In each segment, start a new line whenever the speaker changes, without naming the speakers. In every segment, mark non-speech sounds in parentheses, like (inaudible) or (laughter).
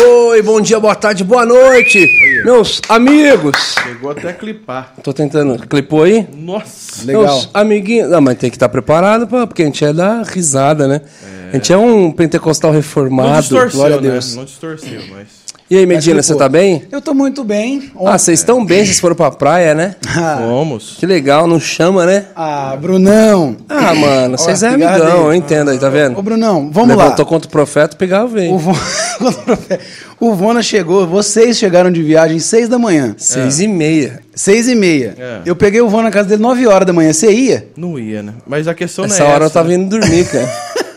Oi, bom dia, boa tarde, boa noite, meus amigos.
Chegou até a clipar.
Tô tentando. Clipou aí?
Nossa.
Legal.
Meus amiguinhos. Não, mas tem que estar preparado, pra- porque a gente é da risada, né? A gente é um pentecostal
Não
reformado.
distorceu,
Glória a
né?
Deus.
Não distorceu, mas...
E aí, Medina,
Mas
você tá bem?
Eu tô muito bem.
Ah, vocês estão bem, vocês foram pra praia, né?
Fomos.
Que legal, não chama, né?
Ah, Brunão.
Ah, mano, vocês é amigão, eu entendo aí, tá vendo?
Ô, Brunão, vamos
Levantou
lá.
contra o profeta, pegar o veio.
O, Von... (laughs) o Vona chegou, vocês chegaram de viagem seis da manhã.
Seis e meia.
Seis e meia.
É.
Eu peguei o Vona na casa dele nove horas da manhã. Você ia?
Não ia, né? Mas a questão
Essa
não é
hora eu
essa.
tava indo dormir, cara. (laughs)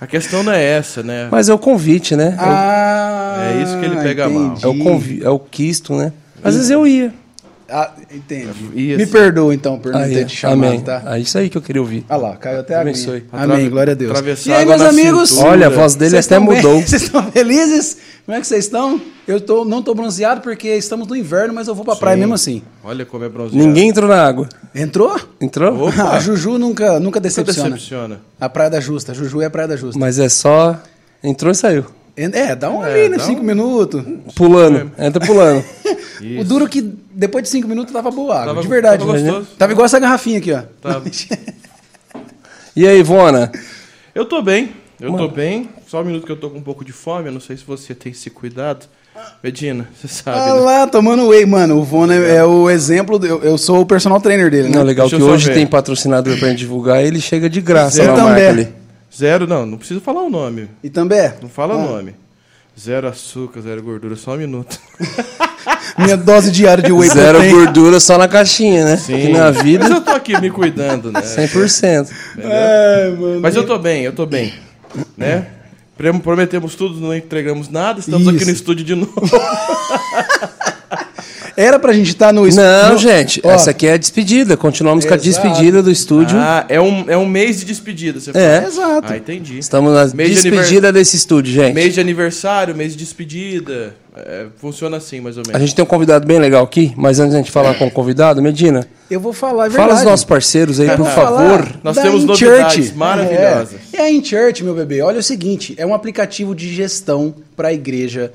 A questão não é essa, né?
Mas é o convite, né? É o-
Ah,
É isso que ele pega mal.
entendi.
É o, convi é o quisto, né? Às vezes eu ia.
Ah, entendi.
Ia
Me
sim.
perdoa então por não ter te chamado,
amém.
tá?
É isso aí que eu queria ouvir.
Ah lá, caiu até a
Abençoe.
aguinha. Amém, glória a Deus.
Atravessar
E aí, meus amigos?
cintura.
Olha, a voz dele
Vocês
até mudou.
Vocês estão felizes? Como é que vocês estão? Eu tô, não tô bronzeado porque estamos no inverno, mas eu vou pra praia mesmo assim.
Olha como é bronzeado.
Ninguém entrou na água.
Entrou?
Entrou?
Opa. (laughs)
A Juju nunca, nunca
Nunca
decepciona.
decepciona.
A Praia da Justa. A Juju é a Praia da Justa.
Mas é só. Entrou e saiu.
É, dá um
É,
ali, né? Cinco
um-
minutos.
Pulando. Entra pulando. (laughs)
O duro é que depois de cinco minutos tava boa água.
Tava-
de verdade.
tava
né?
gostoso.
Tava igual essa garrafinha aqui, ó.
Tava.
E aí, Ivona?
Eu tô bem. Eu tô bem. Só um minuto que eu tô com um pouco de fome. Eu não sei se você tem esse cuidado. Medina, você sabe,
Ah
né?
lá, tomando whey, mano. O Vona é, é o exemplo. do- eu, eu sou o personal trainer dele, né?
Não, legal
Deixa
que
eu
hoje
ver.
tem patrocinador pra gente divulgar e ele chega de graça
Zero
na marca
também.
ali.
Zero, não. Não precisa falar o nome.
E também.
Não fala
Ah.
o nome. Zero açúcar, zero gordura. Só um minuto. (laughs)
Minha dose diária de whey
Zero
protein.
gordura só na caixinha, né? Que na
Mas
vida,
eu tô aqui me cuidando, né?
100%.
É, mano.
Mas eu tô bem, eu tô bem. Né? Prometemos tudo, não entregamos nada. Estamos aqui
Isso.
no estúdio de novo. (laughs)
Era pra gente estar no...
Não,
no-
gente,
Ó,
essa aqui é a despedida. Continuamos com a
Exato.
despedida do estúdio.
Ah, é um, é um mês de despedida, você
É.
fala.
Exato.
Ah, entendi.
Estamos na
Mês de
despedida desse estúdio, gente.
Mês de aniversário, mês de despedida. É, funciona assim, mais ou menos.
A gente tem um convidado bem legal aqui, mas antes de a gente falar com o convidado, Medina,
Eu vou falar, é
fala
verdade.
os nossos parceiros aí, por favor.
Nós
da
temos
InChurch.
novidades maravilhosas.
É. E a InChurch, meu bebê, olha o seguinte, é um aplicativo de gestão para a igreja.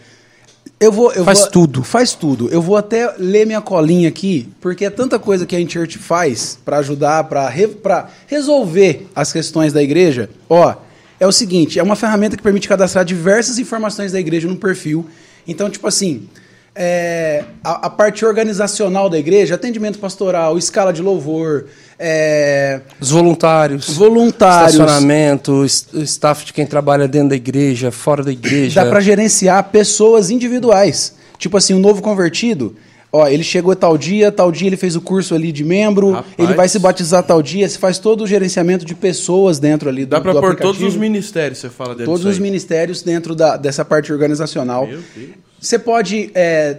Eu vou, eu
Faz
vou-
tudo.
Faz tudo. Eu vou até ler minha colinha aqui, porque é tanta coisa que a InChurch faz para ajudar, para resolver as questões da igreja. Ó, é o seguinte, é uma ferramenta que permite cadastrar diversas informações da igreja no perfil. Então, tipo assim, é, a, a parte organizacional da igreja, atendimento pastoral, escala de louvor, é,
Os voluntários,
voluntários.
estacionamento, staff de quem trabalha dentro da igreja, fora da igreja.
Dá para gerenciar pessoas individuais. Tipo assim, um novo convertido, ó, ele chegou tal dia, tal dia ele fez o curso ali de membro,
Rapaz.
ele vai se batizar tal dia, se faz todo o gerenciamento de pessoas dentro ali do,
Dá pra
do
pôr todos os ministérios, você fala dentro
Todos
disso
os
aí.
ministérios dentro da, dessa parte organizacional.
Meu Deus.
Você pode é,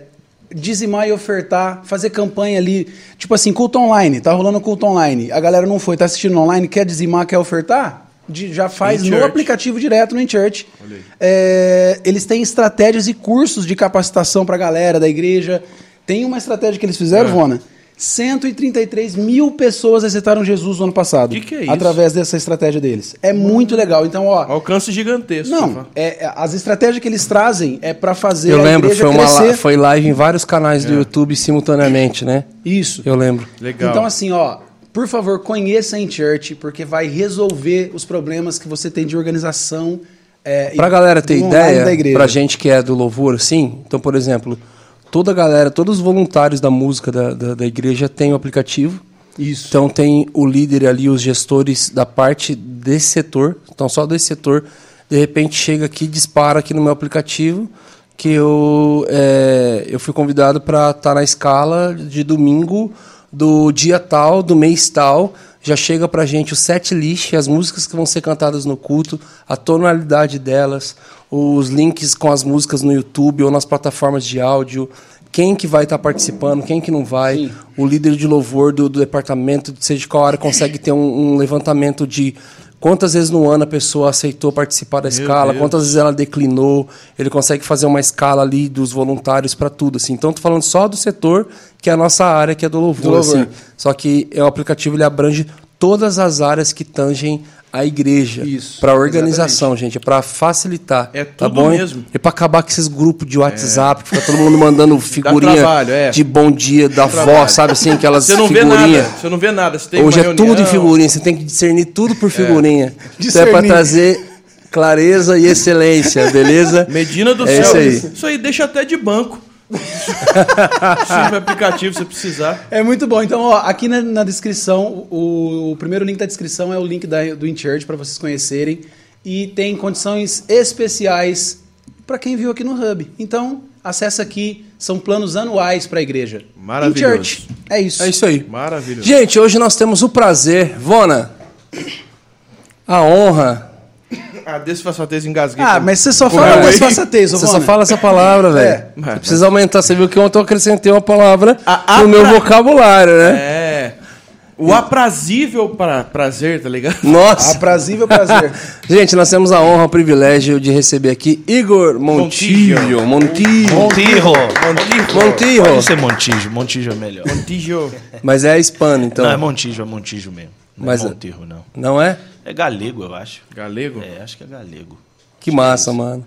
dizimar e ofertar, fazer campanha ali. Tipo assim, culto online, tá rolando culto online. A galera não foi, tá assistindo online, quer dizimar, quer ofertar? De- já faz no aplicativo direto no InChurch. É, eles têm estratégias e cursos de capacitação pra galera da igreja. Tem uma estratégia que eles fizeram,
É.
Vona. 133 mil pessoas aceitaram Jesus no ano passado.
Que que é isso?
Através dessa estratégia deles. É muito legal. Então, ó.
Alcance gigantesco.
Não, é, é, as estratégias que eles trazem é pra fazer
Eu
a
lembro,
igreja
foi, uma
crescer.
la- foi live em vários canais do YouTube simultaneamente, né?
Isso.
Eu lembro.
Legal.
Então, assim, ó, por favor, conheça a InChurch, porque vai resolver os problemas que você tem de organização. É,
Pra
e
galera ter ideia, pra gente que é do louvor, assim, então, por exemplo, toda a galera, todos os voluntários da música da, da, da igreja tem o aplicativo.
Isso.
Então tem o líder ali, os gestores da parte desse setor, então só desse setor, de repente chega aqui, dispara aqui no meu aplicativo que eu, é, eu fui convidado para estar na escala de domingo do dia tal, do mês tal, já chega pra gente o set list, as músicas que vão ser cantadas no culto, a tonalidade delas, os links com as músicas no YouTube ou nas plataformas de áudio, quem que vai estar participando, quem que não vai,
Sim.
o líder de louvor do, do departamento, seja de qual área, consegue ter um, um levantamento de quantas vezes no ano a pessoa aceitou participar da escala,
Deus.
quantas vezes ela declinou, ele consegue fazer uma escala ali dos voluntários para tudo, assim. Então, tô falando só do setor, que é a nossa área, que é do louvor,
Do louvor.
assim. Só que é o aplicativo, ele abrange todas as áreas que tangem a igreja.
Isso,
Para organização, gente, é para facilitar.
É
tá
tudo
bom?
mesmo.
E para acabar com esses grupos de WhatsApp, que fica todo mundo mandando (laughs) figurinha
trabalho, é.
de bom dia da avó,
trabalho.
sabe assim, aquelas (laughs)
Você não vê
figurinha.
nada. Você não vê nada. Você tem
Hoje é tudo em figurinha, você tem que discernir tudo por figurinha. Então é
Discernir.
para trazer clareza e excelência, beleza?
Medina do
É
céu.
isso aí.
Isso aí deixa até de banco. Serve aplicativo se precisar.
É muito bom. Então, ó, aqui na, na descrição, o, o primeiro link da descrição é o link da, do InChurch para vocês conhecerem. E tem condições especiais para quem viu aqui no Hub. Então, acessa aqui, são planos anuais para a igreja.
Maravilhoso.
InChurch. É isso.
É isso aí.
Maravilhoso.
Gente, hoje nós temos o prazer, Vona, a honra.
Ah, desfaçatez engasguei.
Ah, mas você só fala
é?
desfaçatez,
Você só fala essa palavra, velho.
É.
Você precisa aumentar. Você viu que ontem eu acrescentei uma palavra
A-
no meu
apra-
vocabulário, né?
É. O aprazível pra, prazer, tá ligado?
Nossa.
Aprazível prazer. (laughs)
Gente, nós temos a honra, o privilégio de receber aqui Igor Montijo. Montijo.
Montijo.
Montijo.
Montijo.
Pode ser Montijo. Montijo é melhor.
Montijo.
Mas é hispano, então.
Não, é Montijo, é Montijo mesmo. Não
Mas-
é Montijo, não.
Não é?
É galego, eu acho.
Galego?
É, acho que é galego.
Que massa, mano.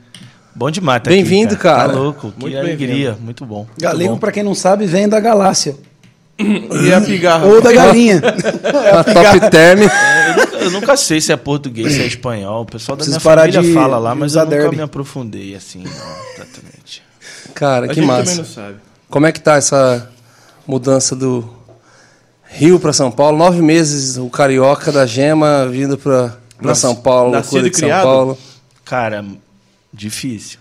Bom demais tá
Bem-vindo,
aqui,
cara.
Tá louco, que
Muito
alegria. Muito bom.
Galego, para quem não sabe, vem da galáxia.
E a pigarra?
Ou da (laughs) galinha.
A top term.
É, eu, nunca, eu nunca sei se é português, se é espanhol. O pessoal da
Preciso
minha família
de
fala lá, mas eu nunca
derby.
me aprofundei assim, não, exatamente.
Cara,
A
que
gente também
massa.
não sabe.
Como é que tá essa mudança do Rio para São Paulo? Nove meses o carioca da Gema vindo para São Paulo,
nascido e
de São
criado?
Paulo.
Cara, difícil.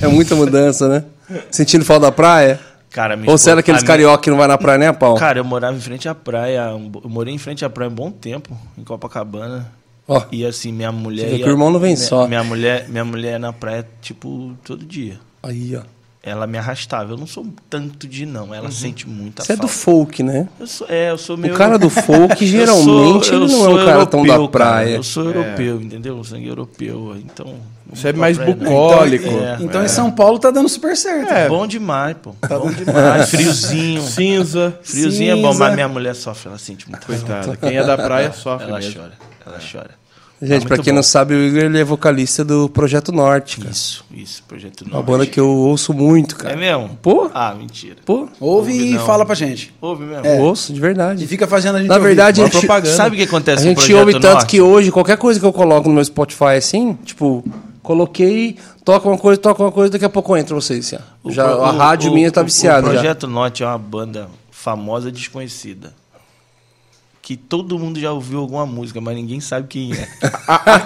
É muita mudança, né? Sentindo falta da praia?
Cara,
Ou
esposa-
aqueles
minha-
carioca que não vai na praia nem a pau?
Cara, eu morava em frente à praia. Eu morei em frente à praia um bom tempo, em Copacabana.
Ó,
E assim, minha mulher. Ia-
que o irmão não vem
minha,
só.
Minha mulher, minha mulher na praia, tipo, todo dia.
aí, ó.
Ela me arrastava. Eu não sou tanto de não. Ela sente muita
Você é do
falta.
folk, né?
Eu sou, é, eu sou meio.
O cara do (laughs) folk, geralmente,
sou-
ele não é um cara tão da
europeu, cara.
praia.
Eu sou europeu, entendeu? Sangue europeu. Então.
Você é mais
praia, não.
bucólico.
É.
Então em São Paulo tá dando super certo.
É.
Bom demais, pô.
Tá
Bom demais. (laughs) Friozinho.
Cinza.
Friozinho é bom,
Cinza.
mas minha mulher sofre, ela sente muita falta.
Coitada. Quem é da praia sofre
Ela
mesmo.
chora, ela chora.
Gente,
Tá
pra
muito
quem
bom.
não sabe, o Igor ele é vocalista do Projeto Norte, cara.
Isso, isso, Projeto
Uma
Norte.
banda que eu ouço muito,
É
cara.
mesmo?
Pô.
Ah, mentira.
Pô,
Ouve
Ouve
e
não.
fala pra gente.
Ouve mesmo?
eu ouço de verdade.
E fica fazendo a gente
Na
ouvir.
verdade, a
Uma
gente,
propaganda.
Sabe o que
a
acontece
gente
com o Projeto
ouve tanto
Norte?
que hoje, qualquer coisa que eu coloco no meu Spotify assim, tipo, coloquei, toca uma coisa, toca uma coisa, daqui a pouco entra vocês. Assim.
O
já,
pro-
a
o-
rádio
o-
minha tá
o-
viciada
O
já.
Projeto Norte é uma banda famosa desconhecida. Que todo mundo já ouviu alguma música, mas ninguém sabe quem é. (laughs)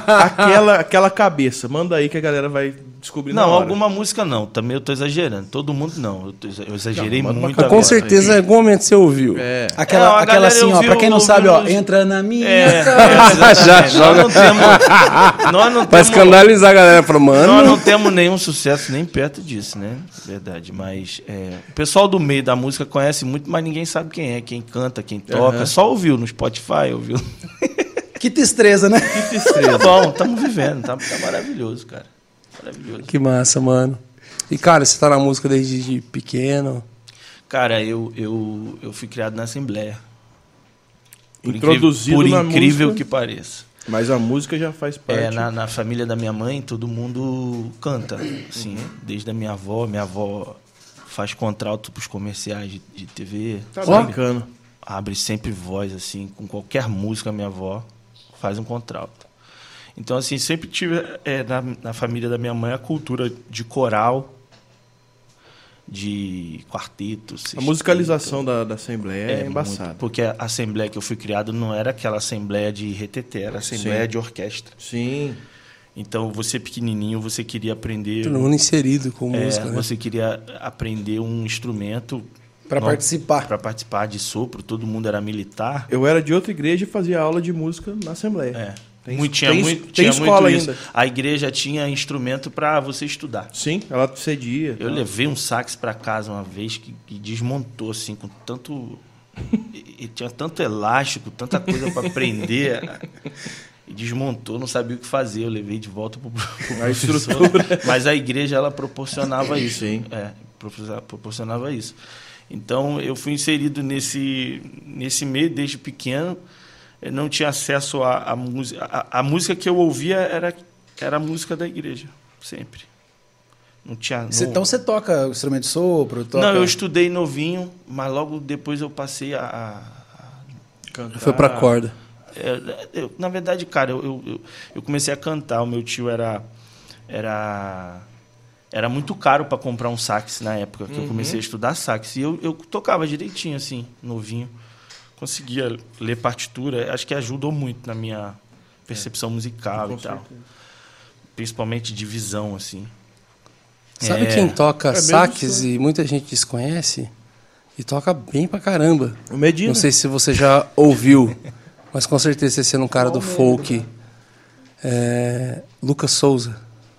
Aquela, aquela cabeça. Manda aí que a galera vai descobrir
Não,
hora.
alguma música não. Também eu tô exagerando. Todo mundo não. Eu, tô eu exagerei
Não,
muito.
Com
agora.
certeza, em algum momento você ouviu.
É.
Aquela,
É, a
aquela assim, ó, pra quem não sabe, ó,
nos-
entra na minha
É,
casa.
é, (laughs)
Já joga.
Nós não temos. Nós não (laughs)
Pra
temos.
escandalizar a galera, fala, mano.
Nós não temos nenhum sucesso nem perto disso, né? Verdade. Mas é, o pessoal do meio da música conhece muito, mas ninguém sabe quem é, quem canta, quem toca.
Aham.
Só ouviu no Spotify, ouviu.
Que destreza, né?
Que
Tá
estrela.
bom, estamos vivendo, tá, tá maravilhoso, cara. Maravilhoso.
Que massa, mano. E, cara, você tá na música desde de pequeno.
Cara, eu, eu, eu fui criado na Assembleia. Por
Introduzido
incrível,
na
por incrível
música.
que pareça.
Mas a música já faz parte.
É, na, na família da minha mãe, todo mundo canta, assim, desde a minha avó. Minha avó faz contrato pros comerciais de, de TV.
Tá brincando.
Abre sempre voz, assim, com qualquer música, minha avó faz um contrato. Então, assim, sempre tive é, na, na família da minha mãe a cultura de coral, de quarteto.
A
sexteto.
musicalização da, da Assembleia é,
muito,
embaçada.
porque a assembleia que eu fui criado não era aquela assembleia de reteté, era assembleia
Sim.
de orquestra.
Sim.
Então, você pequenininho, você queria aprender...
Todo mundo inserido com
é,
música, né?
Você queria aprender um instrumento...
Pra
não-
participar.
Para participar de sopro, todo mundo era militar.
Eu era de outra igreja e fazia aula de música na Assembleia.
É.
Tem-
muito, tinha
tem-
muito,
tem
tinha
escola
muito isso.
ainda.
A igreja tinha instrumento para você estudar.
Sim, ela cedia.
Eu levei um sax para casa uma vez que, que desmontou assim com tanto e, e tinha tanto elástico, tanta coisa para prender. E desmontou, não sabia o que fazer. Eu levei de volta pro, pro (laughs)
A
professor.
estrutura.
Mas a igreja ela proporcionava isso.
Sim.
É, proporciona- proporcionava isso. Então eu fui inserido nesse nesse meio desde pequeno. Eu não tinha acesso à, música. A, a música que eu ouvia era, era a música da igreja, sempre. Não tinha.
Cê-
não-
então você toca o instrumento de sopro? Toca...
Não, eu estudei novinho, mas logo depois eu passei a. a-
Cantar.
Foi pra corda.
é, eu- na verdade, cara, eu, eu, eu- eu comecei a cantar. O meu tio era. Era. Era muito caro para comprar um sax na época que eu comecei a estudar sax. E eu, eu tocava direitinho, assim, novinho. Conseguia ler partitura. Acho que ajudou muito na minha percepção musical
Com
e tal.
certeza.
Principalmente de visão, assim.
Sabe
É.
quem toca
É
sax
só.
e muita gente desconhece? E toca bem pra caramba.
O Medina.
Não sei se você já ouviu, mas com certeza você sendo um cara do folk. É, Lucas Souza.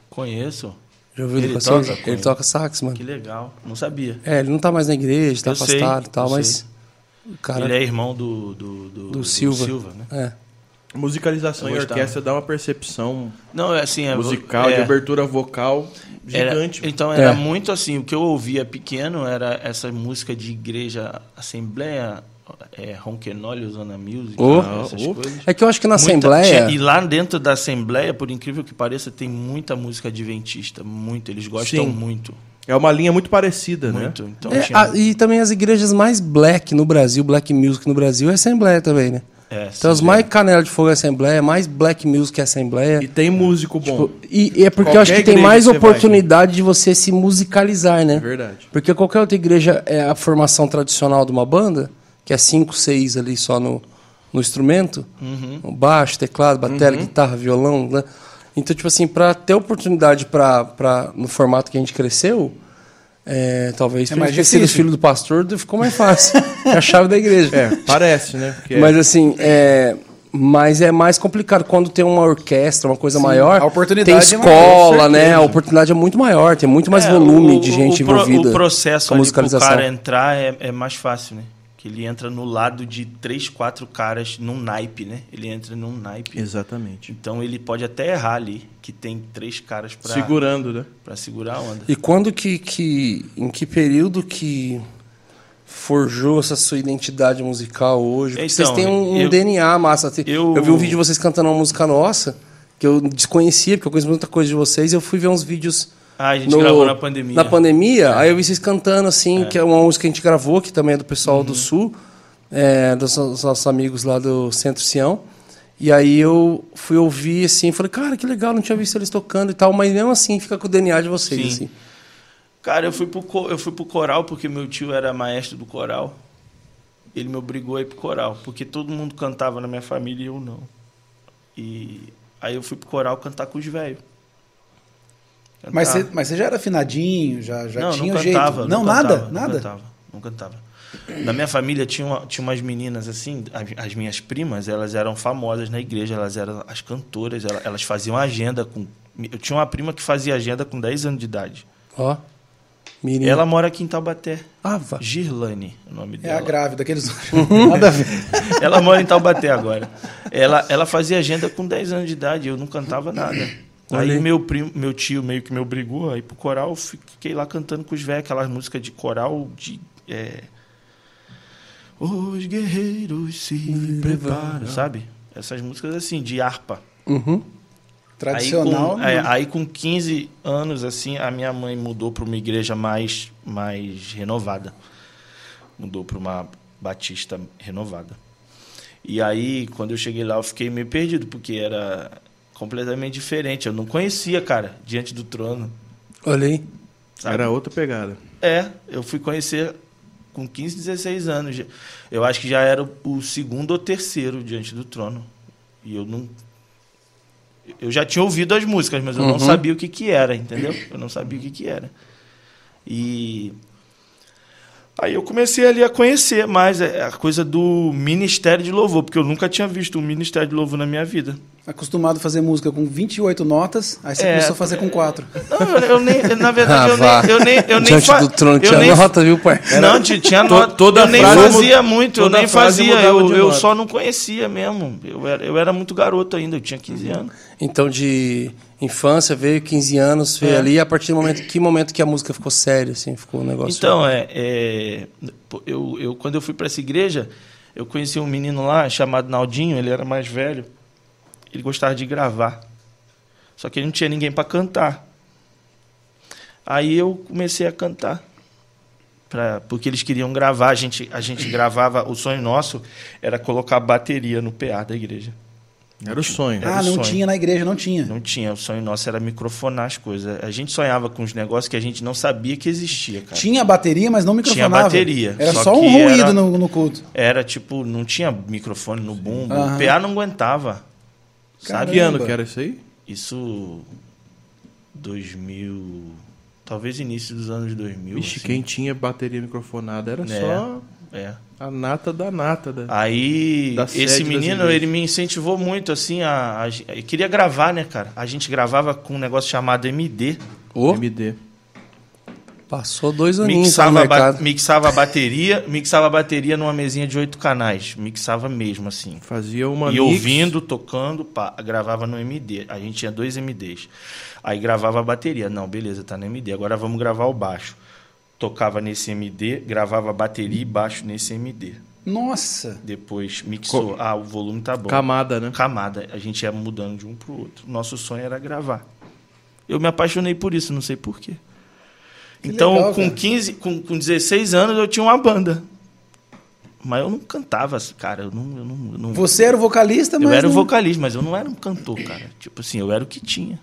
Conheço.
Já ouviu o
Ele
Lucas
toca?
Souza? Ele toca sax, mano.
Que legal. Não sabia.
É, ele não tá mais na igreja, tá
Eu sei,
afastado e tal,
eu
mas.
sei.
Cara.
Ele é irmão do, do, do,
Do Silva.
né?
é.
Musicalização e orquestra dá uma percepção
Não, é assim... É,
musical,
é,
de abertura vocal
era-
gigante.
então era
É.
muito assim, o que eu ouvia pequeno era essa música de igreja, assembleia, é, Ronquenóleo, Zona Music,
Oh.
essas
Oh.
coisas.
É que eu acho que na
Muita-
Assembleia.
tinha- e lá dentro da Assembleia, por incrível que pareça, tem muita música adventista, muito. Eles gostam
Sim.
muito,
É uma linha muito parecida, né?
muito. Então
É,
tinha...
a- e também as igrejas mais black no Brasil, black music no Brasil, é Assembleia também, né?
é,
Então, as mais canela de fogo é Assembleia, mais black music é Assembleia.
E tem músico bom.
Tipo, e, e é porque eu acho
Qualquer
que tem mais
que você vai,
oportunidade de você se musicalizar, né?
É verdade.
Porque qualquer outra igreja é a formação tradicional de uma banda, que é cinco, seis ali só no, no instrumento,
Uhum.
baixo, teclado, bateria, guitarra, violão, né? Então, tipo assim, para ter oportunidade para no formato que a gente cresceu, é, talvez
É mais
ter sido filho do pastor ficou mais fácil. (laughs) é a chave da igreja.
É, parece, né? Porque
Mas assim, é, mas é mais complicado quando tem uma orquestra, uma coisa maior.
a oportunidade
tem
é maior,
escola, né? A oportunidade é muito maior, tem muito mais
É,
volume
o-
de gente
o
envolvida.
O processo
com a
ali pro
musicalização.
cara entrar é, é mais fácil, né? Que ele entra no lado de três, quatro caras num naipe, né? Ele entra num naipe.
Exatamente.
Então ele pode até errar ali, que tem três caras pra,
Segurando, né?
pra segurar a onda.
E quando que, que. Em que período que forjou essa sua identidade musical hoje?
Então,
vocês têm um, um
eu-
DNA massa.
Eu-
eu vi um vídeo de vocês cantando uma música nossa, que eu desconhecia, porque eu conheço muita coisa de vocês, e eu fui ver uns vídeos.
Ah, a gente
no-
gravou na pandemia.
Na pandemia, aí eu vi vocês cantando, assim, que é uma música que a gente gravou, que também é do pessoal
Uhum.
do Sul, é, dos, dos nossos amigos lá do Centro Sião. E aí eu fui ouvir, assim, falei, cara, que legal, não tinha visto eles tocando e tal, mas mesmo assim fica com o DNA de vocês,
Sim.
assim.
Cara, eu fui, pro, eu fui pro coral porque meu tio era maestro do coral. Ele me obrigou a ir pro coral, porque todo mundo cantava na minha família e eu não. E aí eu fui pro coral cantar com os velhos.
Mas
Cantar.
você, mas você já era afinadinho, já, já
não,
tinha
não
o jeito.
cantava.
não,
cantava,
nada?
Não
nada?
cantava, não cantava. Na minha família tinha, uma- tinha umas meninas assim, as, as minhas primas, elas eram famosas na igreja, elas eram as cantoras, elas, elas faziam agenda com. Eu tinha uma prima que fazia agenda com 10 anos de idade.
Ó. Mirim.
Ela mora aqui em Taubaté.
Ah, vá.
Girlane, o nome
É
dela.
a grávida, aqueles. (laughs) nada a ver.
Ela mora em Taubaté agora. Ela, ela fazia agenda com 10 anos de idade, eu não cantava nada.
Aí.
Aí meu primo, meu tio meio que me obrigou a ir pro coral, fiquei lá cantando com os velhos, aquelas músicas de coral de. é, Os guerreiros se preparam, sabe? Essas músicas assim, de harpa.
Uhum.
Tradicional.
Aí com, é, aí com 15 anos, assim, a minha mãe mudou para uma igreja mais, mais renovada. Mudou para uma batista renovada. E aí, quando eu cheguei lá, eu fiquei meio perdido, porque era completamente diferente. Eu não conhecia, cara, diante do trono.
Olha aí.
sabe?
Era outra pegada.
É, eu fui conhecer com 15, 16 anos. Eu acho que já era o- segundo ou terceiro diante do trono. E eu não. Eu já tinha ouvido as músicas, mas eu não
Uhum.
sabia o que, que era, entendeu? Eu não sabia o que, que era. E. Aí eu comecei ali a conhecer mais é, a coisa do ministério de louvor, porque eu nunca tinha visto um ministério de louvor na minha vida.
Acostumado a fazer música com 28 notas, aí você
É,
começou a fazer com 4.
Não, eu, nem, na verdade,
Ah,
eu, nem, eu nem. Eu nem
Diante do trono
eu
tinha
nem
nota, viu, pai?
não, ti- tinha nota.
toda
eu nem
frase
fazia muito, eu nem fazia. Eu, eu só não conhecia mesmo. Eu era, eu era muito garoto ainda, eu tinha 15 anos.
Então, de infância, veio 15 anos, veio
É.
ali, a partir do momento, que momento que a música ficou séria, assim, ficou um negócio...
Então, é, é, eu, eu, quando eu fui para essa igreja, Eu conheci um menino lá chamado Naldinho, ele era mais velho. Ele gostava de gravar. Só que ele não tinha ninguém para cantar. Aí eu comecei a cantar. Pra, porque eles queriam gravar, a gente, a gente gravava, o sonho nosso era colocar bateria no PA da igreja.
Era o sonho.
Era
ah,
o
não
sonho.
tinha na igreja, não tinha.
Não tinha, o sonho nosso era microfonar as coisas. A gente sonhava com uns negócios que a gente não sabia que existia, cara.
Tinha bateria, mas não microfonava.
bateria,
Era
só
só, um ruído
era-
no, no culto.
Era tipo, não tinha microfone no bumbo,
Aham.
o PA não aguentava. Sabe?
Que ano que era isso aí?
Isso 2000, talvez início dos anos 2000.
Vixe,
assim.
quem tinha bateria microfonada era
É.
só
É.
a nata da nata. Da...
Aí
Da
esse menino, ele me incentivou muito assim a, a, eu queria gravar, né, cara? A gente gravava com um negócio chamado MD.
Ô,
MD.
passou dois aninhos
Mixava, ba mixava a bateria, mixava a bateria numa mesinha de oito canais, mixava mesmo assim.
Fazia uma
e
mix.
ouvindo, tocando, pá, gravava no MD. A gente tinha dois MDs. Aí gravava a bateria. Não, beleza, tá no MD. Agora vamos gravar o baixo. Tocava nesse MD, gravava bateria e baixo nesse MD.
Nossa.
Depois mixou. Ah, o volume tá bom.
Camada, né?
Camada. A gente ia mudando de um pro outro. Nosso sonho era gravar. Eu me apaixonei por isso, não sei porquê. Então,
legal,
com
cara.
15, com, com 16 anos, eu tinha uma banda. Mas eu não cantava, cara. Eu não, eu não, eu não-
Você era o vocalista, mas.
eu era o vocalista, mas eu não era um cantor, cara. Tipo assim, eu era o que tinha.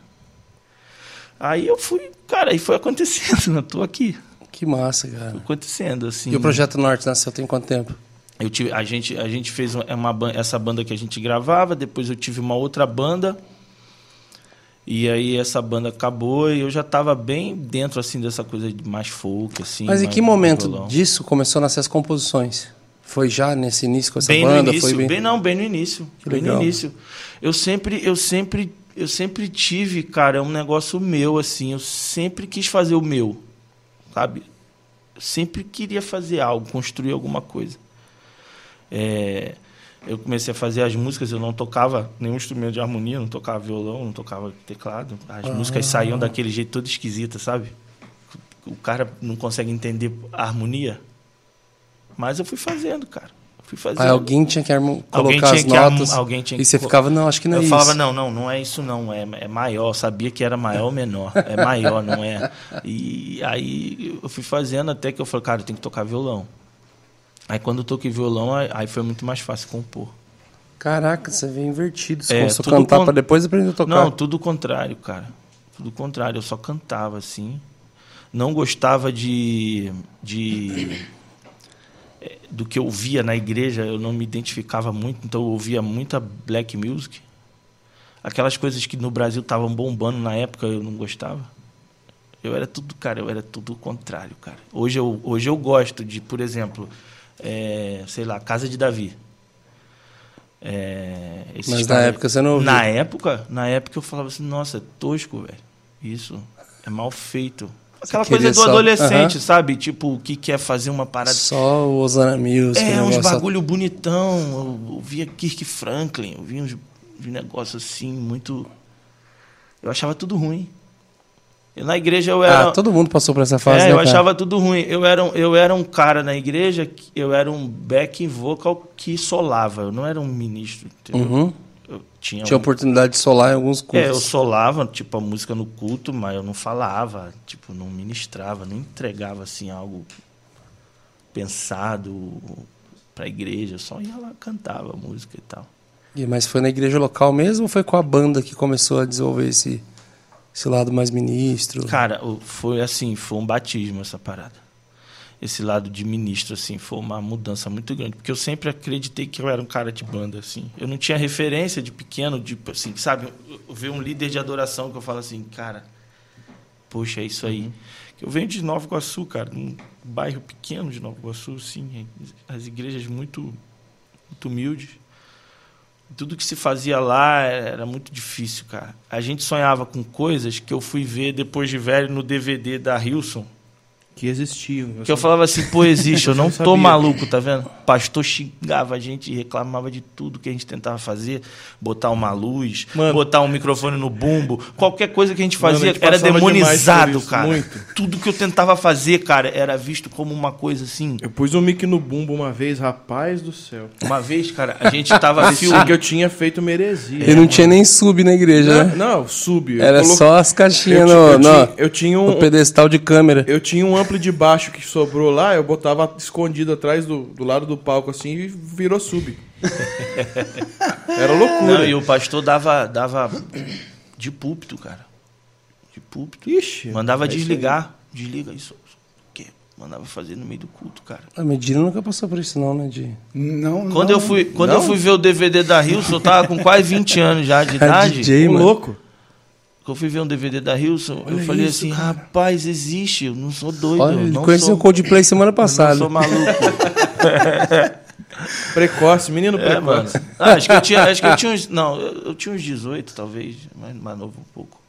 Aí eu fui, cara, aí foi acontecendo, (laughs) né? Tô aqui.
Que massa, cara.
Acontecendo, assim.
E o Projeto Norte nasceu tem quanto tempo?
Eu tive, a gente, a gente fez uma, uma ban- essa banda que a gente gravava, depois eu tive uma outra banda. E aí essa banda acabou e eu já estava bem dentro assim dessa coisa de mais folk assim.
Mas em que momento
violão.
disso começou a nascer as composições? Foi já nesse início com essa
bem
banda?
no início,
foi
bem... não, bem no início,
Que
bem
legal.
no início. Eu sempre, eu sempre, eu sempre tive, cara, um negócio meu assim, eu sempre quis fazer o meu, sabe? Sempre queria fazer algo, construir alguma coisa. É, eu comecei a fazer as músicas, eu não tocava nenhum instrumento de harmonia, não tocava violão, não tocava teclado. As músicas saíam daquele jeito todo esquisito, sabe? O cara não consegue entender a harmonia. Mas eu fui fazendo, cara. Eu Fui.
Aí alguém tinha que armo-
Alguém
colocar
tinha
as
que arm-
notas.
alguém tinha
e
que
você ficava, não, acho que não é
eu
isso.
falava, não, não, não é isso não, é, é maior. Eu sabia que era maior ou menor. É maior, não é. E aí eu fui fazendo até que eu falei, cara, eu tenho que tocar violão. Aí quando eu toquei violão, aí- foi muito mais fácil compor.
Caraca, você veio invertido. Você
É,
começou a cantar
com-
pra depois aprender a tocar.
Não, tudo o contrário, cara. Tudo o contrário, eu só cantava assim. Não gostava de, de do que eu via na igreja, eu não me identificava muito, então eu ouvia muita black music. Aquelas coisas que no Brasil estavam bombando na época, eu não gostava. Eu era tudo, cara, eu era tudo o contrário, cara. Hoje eu, hoje eu gosto de, por exemplo, eh, sei lá, Casa de Davi. É,
Mas na época você não ouvia.
Na época, na época eu falava assim, nossa, é tosco, velho. Isso é mal feito. Aquela coisa do
só-
adolescente,
Aham.
sabe? Tipo, o que quer fazer uma parada.
Só o Osana Music.
É,
o
uns bagulho bonitão. Eu, eu via Kirk Franklin, eu via uns, uns negócios assim, muito. Eu achava tudo ruim. E na igreja eu era.
Ah, todo mundo passou por essa fase,
é,
né,
eu
cara?
achava tudo ruim. Eu era, um- eu era um cara na igreja, eu era um back vocal que solava. Eu não era um ministro, entendeu?
Uhum.
Eu tinha,
Tinha
um-
oportunidade de solar em alguns
é, eu
cursos.
solava, tipo, a música no culto, mas eu não falava, tipo, não ministrava, não entregava, assim, algo pensado pra igreja. Eu só ia lá, cantava a música e tal.
E- Mas foi na igreja local mesmo ou foi com a banda que começou a desenvolver esse, esse lado mais ministro?
Cara, foi assim, foi um batismo essa parada. Esse lado de ministro, assim, foi uma mudança muito grande. Porque eu sempre acreditei que eu era um cara de banda, assim. Eu não tinha referência de pequeno, de, assim, sabe? Eu, ver um líder de adoração que eu falo assim, cara, poxa, é isso aí. Que Eu venho de Nova Iguaçu, cara, num bairro pequeno de Nova Iguaçu, sim. As igrejas muito, muito humildes. Tudo que se fazia lá era muito difícil, cara. A gente sonhava com coisas que eu fui ver depois de velho no DVD da Hilson.
Que existiam.
Que eu falava assim, pô, existe, (laughs) eu não tô maluco, tá vendo? O pastor xingava a gente, reclamava de tudo que a gente tentava fazer, botar uma luz,
Mano.
botar um microfone no bumbo, qualquer coisa que a gente
Mano,
fazia
a gente
era demonizado,
isso,
cara.
muito.
Tudo que eu tentava fazer, cara, era visto como uma coisa assim.
Eu pus um mic no bumbo uma vez, rapaz do céu.
Uma vez, cara, a gente tava (laughs) filmando.
que eu tinha feito uma heresia.
E não tinha nem sub na igreja, né?
Não, não, sub. eu
Era
colo-
só as
eu,
caixinhas
ti-
no,
eu
no,
tinha, eu tinha um,
pedestal de câmera.
Eu tinha um amplo de baixo que sobrou lá, eu botava escondido atrás do, do lado do palco assim e virou sub. (laughs) Era loucura.
Não, e o pastor dava, dava de púlpito, cara. De púlpito.
Ixi,
Mandava
é isso
desligar. Desliga isso. O quê? Mandava fazer no meio do culto, cara.
A Medina nunca passou por isso, não, né? De...
Não,
Quando,
não,
eu fui, quando
Não?
eu fui ver o DVD da Hilson, eu tava com quase 20 anos já de (laughs) idade.
DJ,
louco.
Quando eu fui ver um DVD da Hilson, eu
Olha
falei
isso,
assim,
cara.
rapaz, existe, eu não sou doido.
Olha,
eu não
conheceu
sou,
o Coldplay semana
eu
passada.
não sou maluco. (laughs)
Precoce, menino
É, mano.
precoce.
Ah, acho que eu tinha, acho que eu tinha uns, não, eu, eu tinha uns 18, talvez, mais, mais novo um pouco.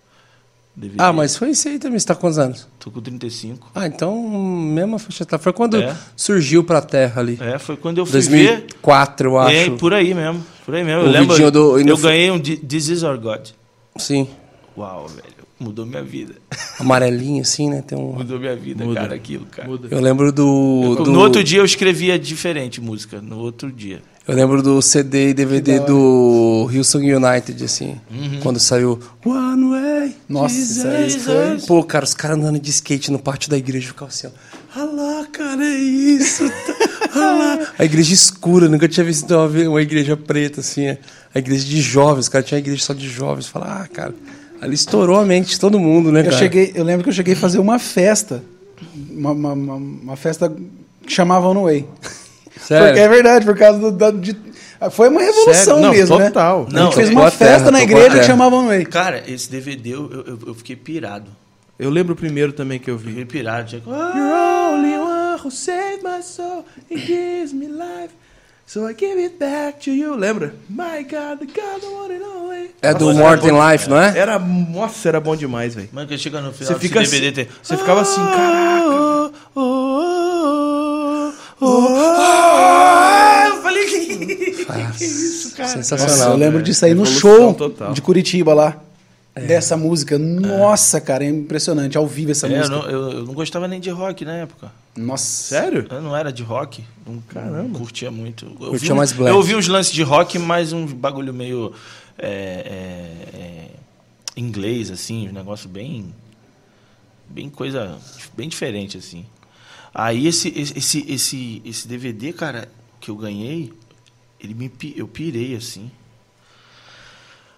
DVD.
Ah, mas foi isso aí também. Você tá com quantos anos?
Tô com 35.
Ah, então, mesma faixa etária. Foi quando
É.
surgiu pra Terra ali.
É, foi quando eu fui ver.
2004, eu acho.
É, por aí mesmo. Por aí mesmo. Eu
O
lembro.
vidinho do-
eu ganhei um Thi- This Is Our God.
Sim.
Uau, velho. Mudou minha vida. (laughs)
Amarelinho, assim, né? Tem um...
Mudou minha vida,
Muda.
cara, aquilo, cara.
Muda.
Eu lembro do, do...
No outro dia eu escrevia diferente música. No outro dia.
Eu lembro do CD e DVD do Hillsong United, assim.
Uhum.
Quando saiu One Way.
Nossa, isso aí foi-
Pô, cara, os caras andando de skate no pátio da igreja ficavam assim, ó. Ah lá, cara, é isso. tá- (laughs) Ah lá. A igreja escura, nunca tinha visto uma, uma igreja preta, assim. é. A igreja de jovens, cara, tinha uma igreja só de jovens. Fala, ah, cara, ali estourou a mente de todo mundo, né,
Eu,
cara?
cheguei, eu lembro que eu cheguei a fazer uma festa. Uma, uma, uma- uma festa que chamavam no Way.
Sério?
Porque é verdade, por causa do. da- de- foi uma revolução?
Não,
mesmo,
total.
né?
Não,
a gente fez uma
a terra,
festa na igreja que chamavam no Way.
Cara, esse DVD eu, eu, eu fiquei pirado.
Eu lembro o primeiro também que eu
Eu
vi.
fiquei pirado. Tinha...
You're only one who saved my soul and gives me life. So I give it back to you. Lembra? My God, the God, one and only.
É do
Nossa,
Life, não é?
Era, nossa, era bom demais, velho.
Mano, que chega no final
Você fica
DVD
assim-
tem...
você ficava assim, caraca.
Oh, oh, oh, oh, oh. Eu falei (laughs) que... que isso, cara?
Sensacional.
Nossa, eu lembro disso aí no
Evolução
show
total.
de Curitiba lá. Dessa música. Nossa, cara, é impressionante. Ao vivo essa
É, eu,
música.
não, eu, eu não gostava nem de rock na época.
Nossa.
Sério?
Eu não era de rock. Não, Caramba. curtia muito. Eu
Curtia
ouvi um-
mais black.
Eu ouvi uns lances de rock, mas uns bagulho meio. é, é, é, inglês, assim, um negócio bem. Bem coisa. Bem diferente, assim. Aí esse, esse, esse, esse DVD, cara, que eu ganhei, ele me, eu pirei, assim.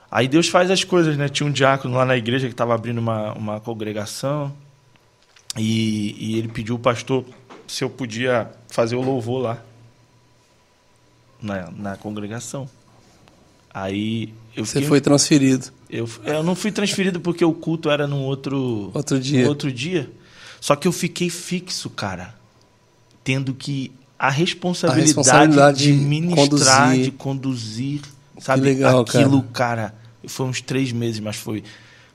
Aí Deus faz as coisas, né? Tinha um diácono lá na igreja que estava abrindo uma, uma congregação. E, e ele pediu o pastor se eu podia fazer o louvor lá. Na, na congregação. Aí eu
Você
fiquei-
foi transferido.
eu, eu não fui transferido porque o culto era num outro,
Outro dia.
num outro dia. Só que eu fiquei fixo, cara. Tendo que a responsabilidade,
responsabilidade
de
de
ministrar,
conduzir.
de conduzir, sabe?
legal,
Aquilo, cara. foi uns três meses, mas foi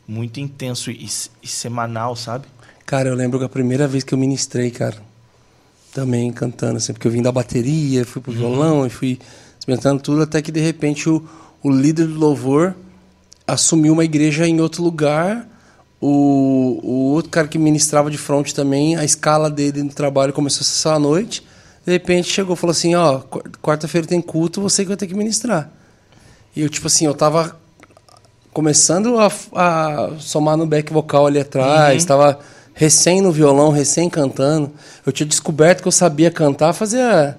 muito intenso e, e semanal, sabe?
Cara, eu lembro que a primeira vez que eu ministrei, cara, também cantando, assim, porque eu vim da bateria, fui pro violão e fui experimentando tudo, até que de repente o, o líder do louvor assumiu uma igreja em outro lugar. O, o outro cara que ministrava de frente também, a escala dele no trabalho começou a só à noite. De repente chegou e falou assim: Ó, qu- quarta-feira tem culto, você que vai ter que ministrar. E eu, tipo assim, eu tava começando a, a somar no back vocal ali atrás, estava recém no violão, recém cantando. Eu tinha descoberto que eu sabia cantar fazia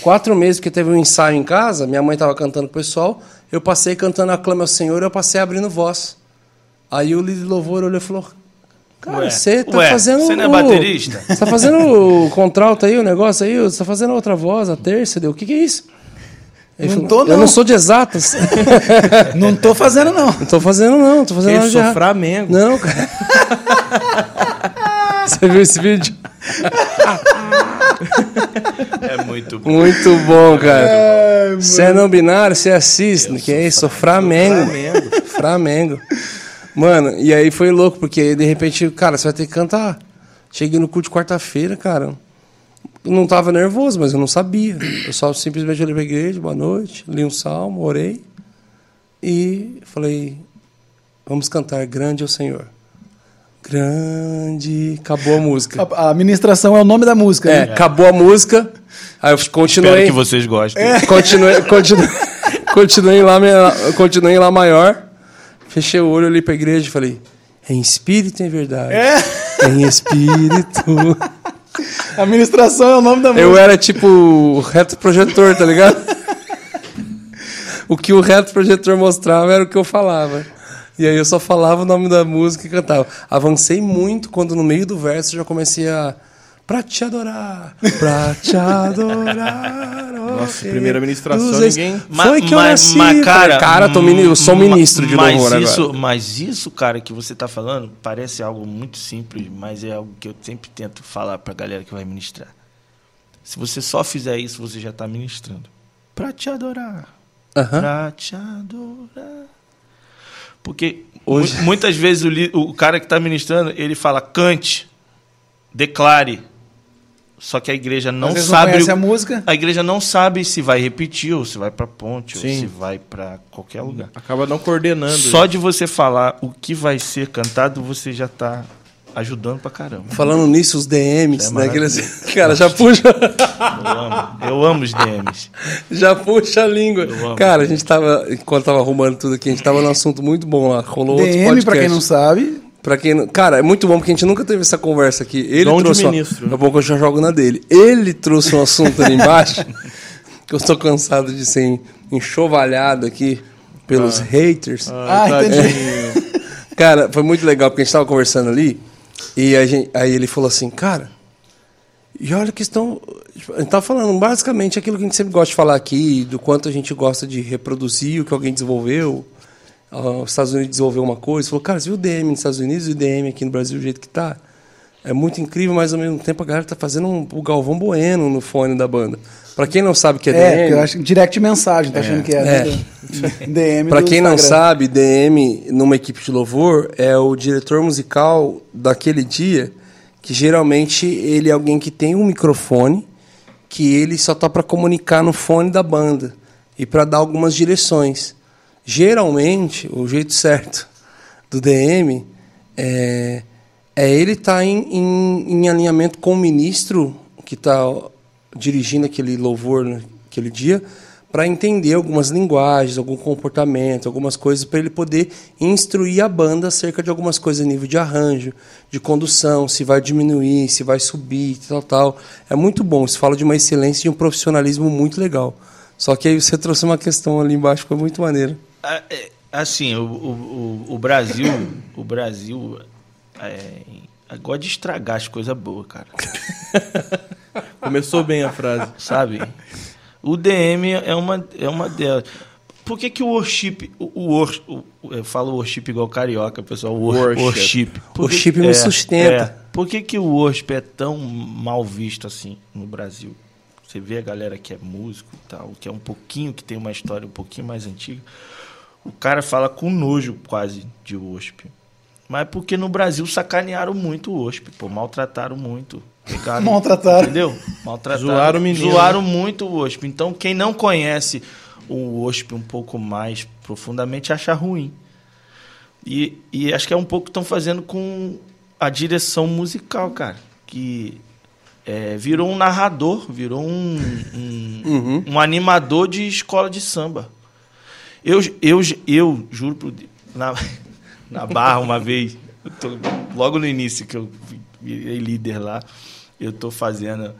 quatro meses que teve um ensaio em casa, minha mãe estava cantando com o pessoal, eu passei cantando Aclame ao Senhor, eu passei abrindo voz. Aí o líder de louvor olhou e falou, cara, você tá
ué,
fazendo...
você não é baterista?
Você tá fazendo o contralto aí, o negócio aí, você tá fazendo outra voz, a terça, deu, o que que é isso? Ele
Não
falou,
tô,
Eu
não."
não sou de exatas. (laughs)
Não tô fazendo, não.
Não tô fazendo, não. Não tô fazendo
Que
nada de
sou
errado.
Flamengo.
Não, cara. (laughs) Você viu esse vídeo?
É muito bom.
Muito bom, cara. Você é não binário, você assiste. que é isso? Sou Flamengo. Flamengo. Mano, e aí foi louco, porque de repente, cara, você vai ter que cantar. Cheguei no culto de quarta-feira, cara. Não tava nervoso, mas eu não sabia. Eu só simplesmente olhei pra igreja, boa noite, li um salmo, orei. E falei, vamos cantar Grande é o Senhor. Grande. Acabou a música.
A, a ministração é o nome da música,
É,
né?
acabou a música. Aí eu
Espero
continuei.
que vocês gostem.
Continuei, continuei, continuei, lá, continuei lá maior. Fechei o olho, olhei pra igreja e falei: em espírito e em verdade. Em espírito. (laughs)
A ministração é o nome da música.
Eu era tipo o reto projetor, tá ligado? O que o reto projetor mostrava era o que eu falava. E aí eu só falava o nome da música e cantava. Avancei muito quando no meio do verso eu já comecei a. Pra te adorar, pra te adorar.
Nossa,
Rei
primeira ministração,
dos reis.
ninguém-
Foi que eu
Ma-
nasci.
ma- cara,
cara, tô mini- eu sou ministro de
mas
louvor
isso,
agora.
Mas isso, cara, que você tá falando, parece algo muito simples, mas é algo que eu sempre tento falar pra galera que vai ministrar. Se você só fizer isso, você já tá ministrando. Pra te adorar.
Aham.
Pra te adorar. Porque
Hoje-
mu- muitas vezes o, o cara que está ministrando, ele fala cante, declare. Só que a igreja não sabe.
não
o-
a música.
a igreja não sabe se vai repetir, ou se vai para ponte, ou
Sim.
se vai para qualquer lugar.
Acaba não coordenando.
Só de você falar o que vai ser cantado, você já está ajudando pra caramba.
Falando nisso, os DMs,
É
né? Aqueles, (laughs) cara, já puxa.
Eu amo, eu amo os DMs.
Já puxa a língua.
Eu amo.
Cara, a gente tava, enquanto tava arrumando tudo aqui, a gente tava num assunto muito bom lá. Rolou outro
DM,
podcast.
pra quem não sabe.
Pra quem não- Cara, é muito bom porque a gente nunca teve essa conversa aqui. Ele
Dom de
trouxe. uma-
ministro.
É bom que eu já jogo na dele. Ele trouxe um assunto ali embaixo (laughs) que eu estou cansado de ser enxovalhado aqui pelos haters.
Ah, entendi.
Cara, foi muito legal porque a gente tava conversando ali e a gente, aí ele falou assim, cara, e olha que estão. A gente tava falando basicamente aquilo que a gente sempre gosta de falar aqui, do quanto a gente gosta de reproduzir o que alguém desenvolveu. Os Estados Unidos desenvolveu uma coisa, falou, cara, você viu o DM nos Estados Unidos e o DM aqui no Brasil do jeito que tá? É muito incrível, mas ao mesmo tempo a galera tá fazendo um, o Galvão Bueno no fone da banda. Pra quem não sabe o que é,
É,
DM.
eu acho que direct mensagem, tá achando que é.
É.
né? (laughs) DM
Pra
do
quem não
Instagram.
sabe, DM numa equipe de louvor é o diretor musical daquele dia, que geralmente ele é alguém que tem um microfone, que ele só tá para comunicar no fone da banda e para dar algumas direções. Geralmente, o jeito certo do DM é, é ele estar em, em, em alinhamento com o ministro que está dirigindo aquele louvor naquele dia, para entender algumas linguagens, algum comportamento, algumas coisas, para ele poder instruir a banda acerca de algumas coisas a nível de arranjo, de condução, se vai diminuir, se vai subir, tal, tal. É muito bom, isso fala de uma excelência e de um profissionalismo muito legal. Só que aí você (laughs) trouxe uma questão ali embaixo que foi muito maneira.
Ah, é, Assim, o, o, o- Brasil, o Brasil (coughs) é, gosta de estragar as coisas boas, cara. (laughs)
Começou bem a frase.
Sabe? O DM é uma, é uma delas. Por que, que o worship. O, o, o- eu falo worship igual carioca, pessoal. Wor,
Worship.
worship. Por que-
Worship me sustenta.
Por que, que o worship é tão mal visto assim no Brasil? Você vê a galera que é músico e tal, que é um pouquinho, que tem uma história um pouquinho mais antiga. O cara fala com nojo quase de worship. Mas é porque no Brasil sacanearam muito o worship, pô, maltrataram muito. (laughs) Pegaram-
Maltrataram.
Entendeu? Maltrataram.
Zoaram o menino.
Zoaram muito o worship. Então, quem não conhece o worship um pouco mais profundamente acha ruim. E, e acho que é um pouco que estão fazendo com a direção musical, cara. Que é, virou um narrador, virou um, um, um animador de escola de samba. Eu, eu, eu juro por Deus, na, (laughs) na barra uma vez, tô- logo no início que eu virei líder lá, eu tô fazendo.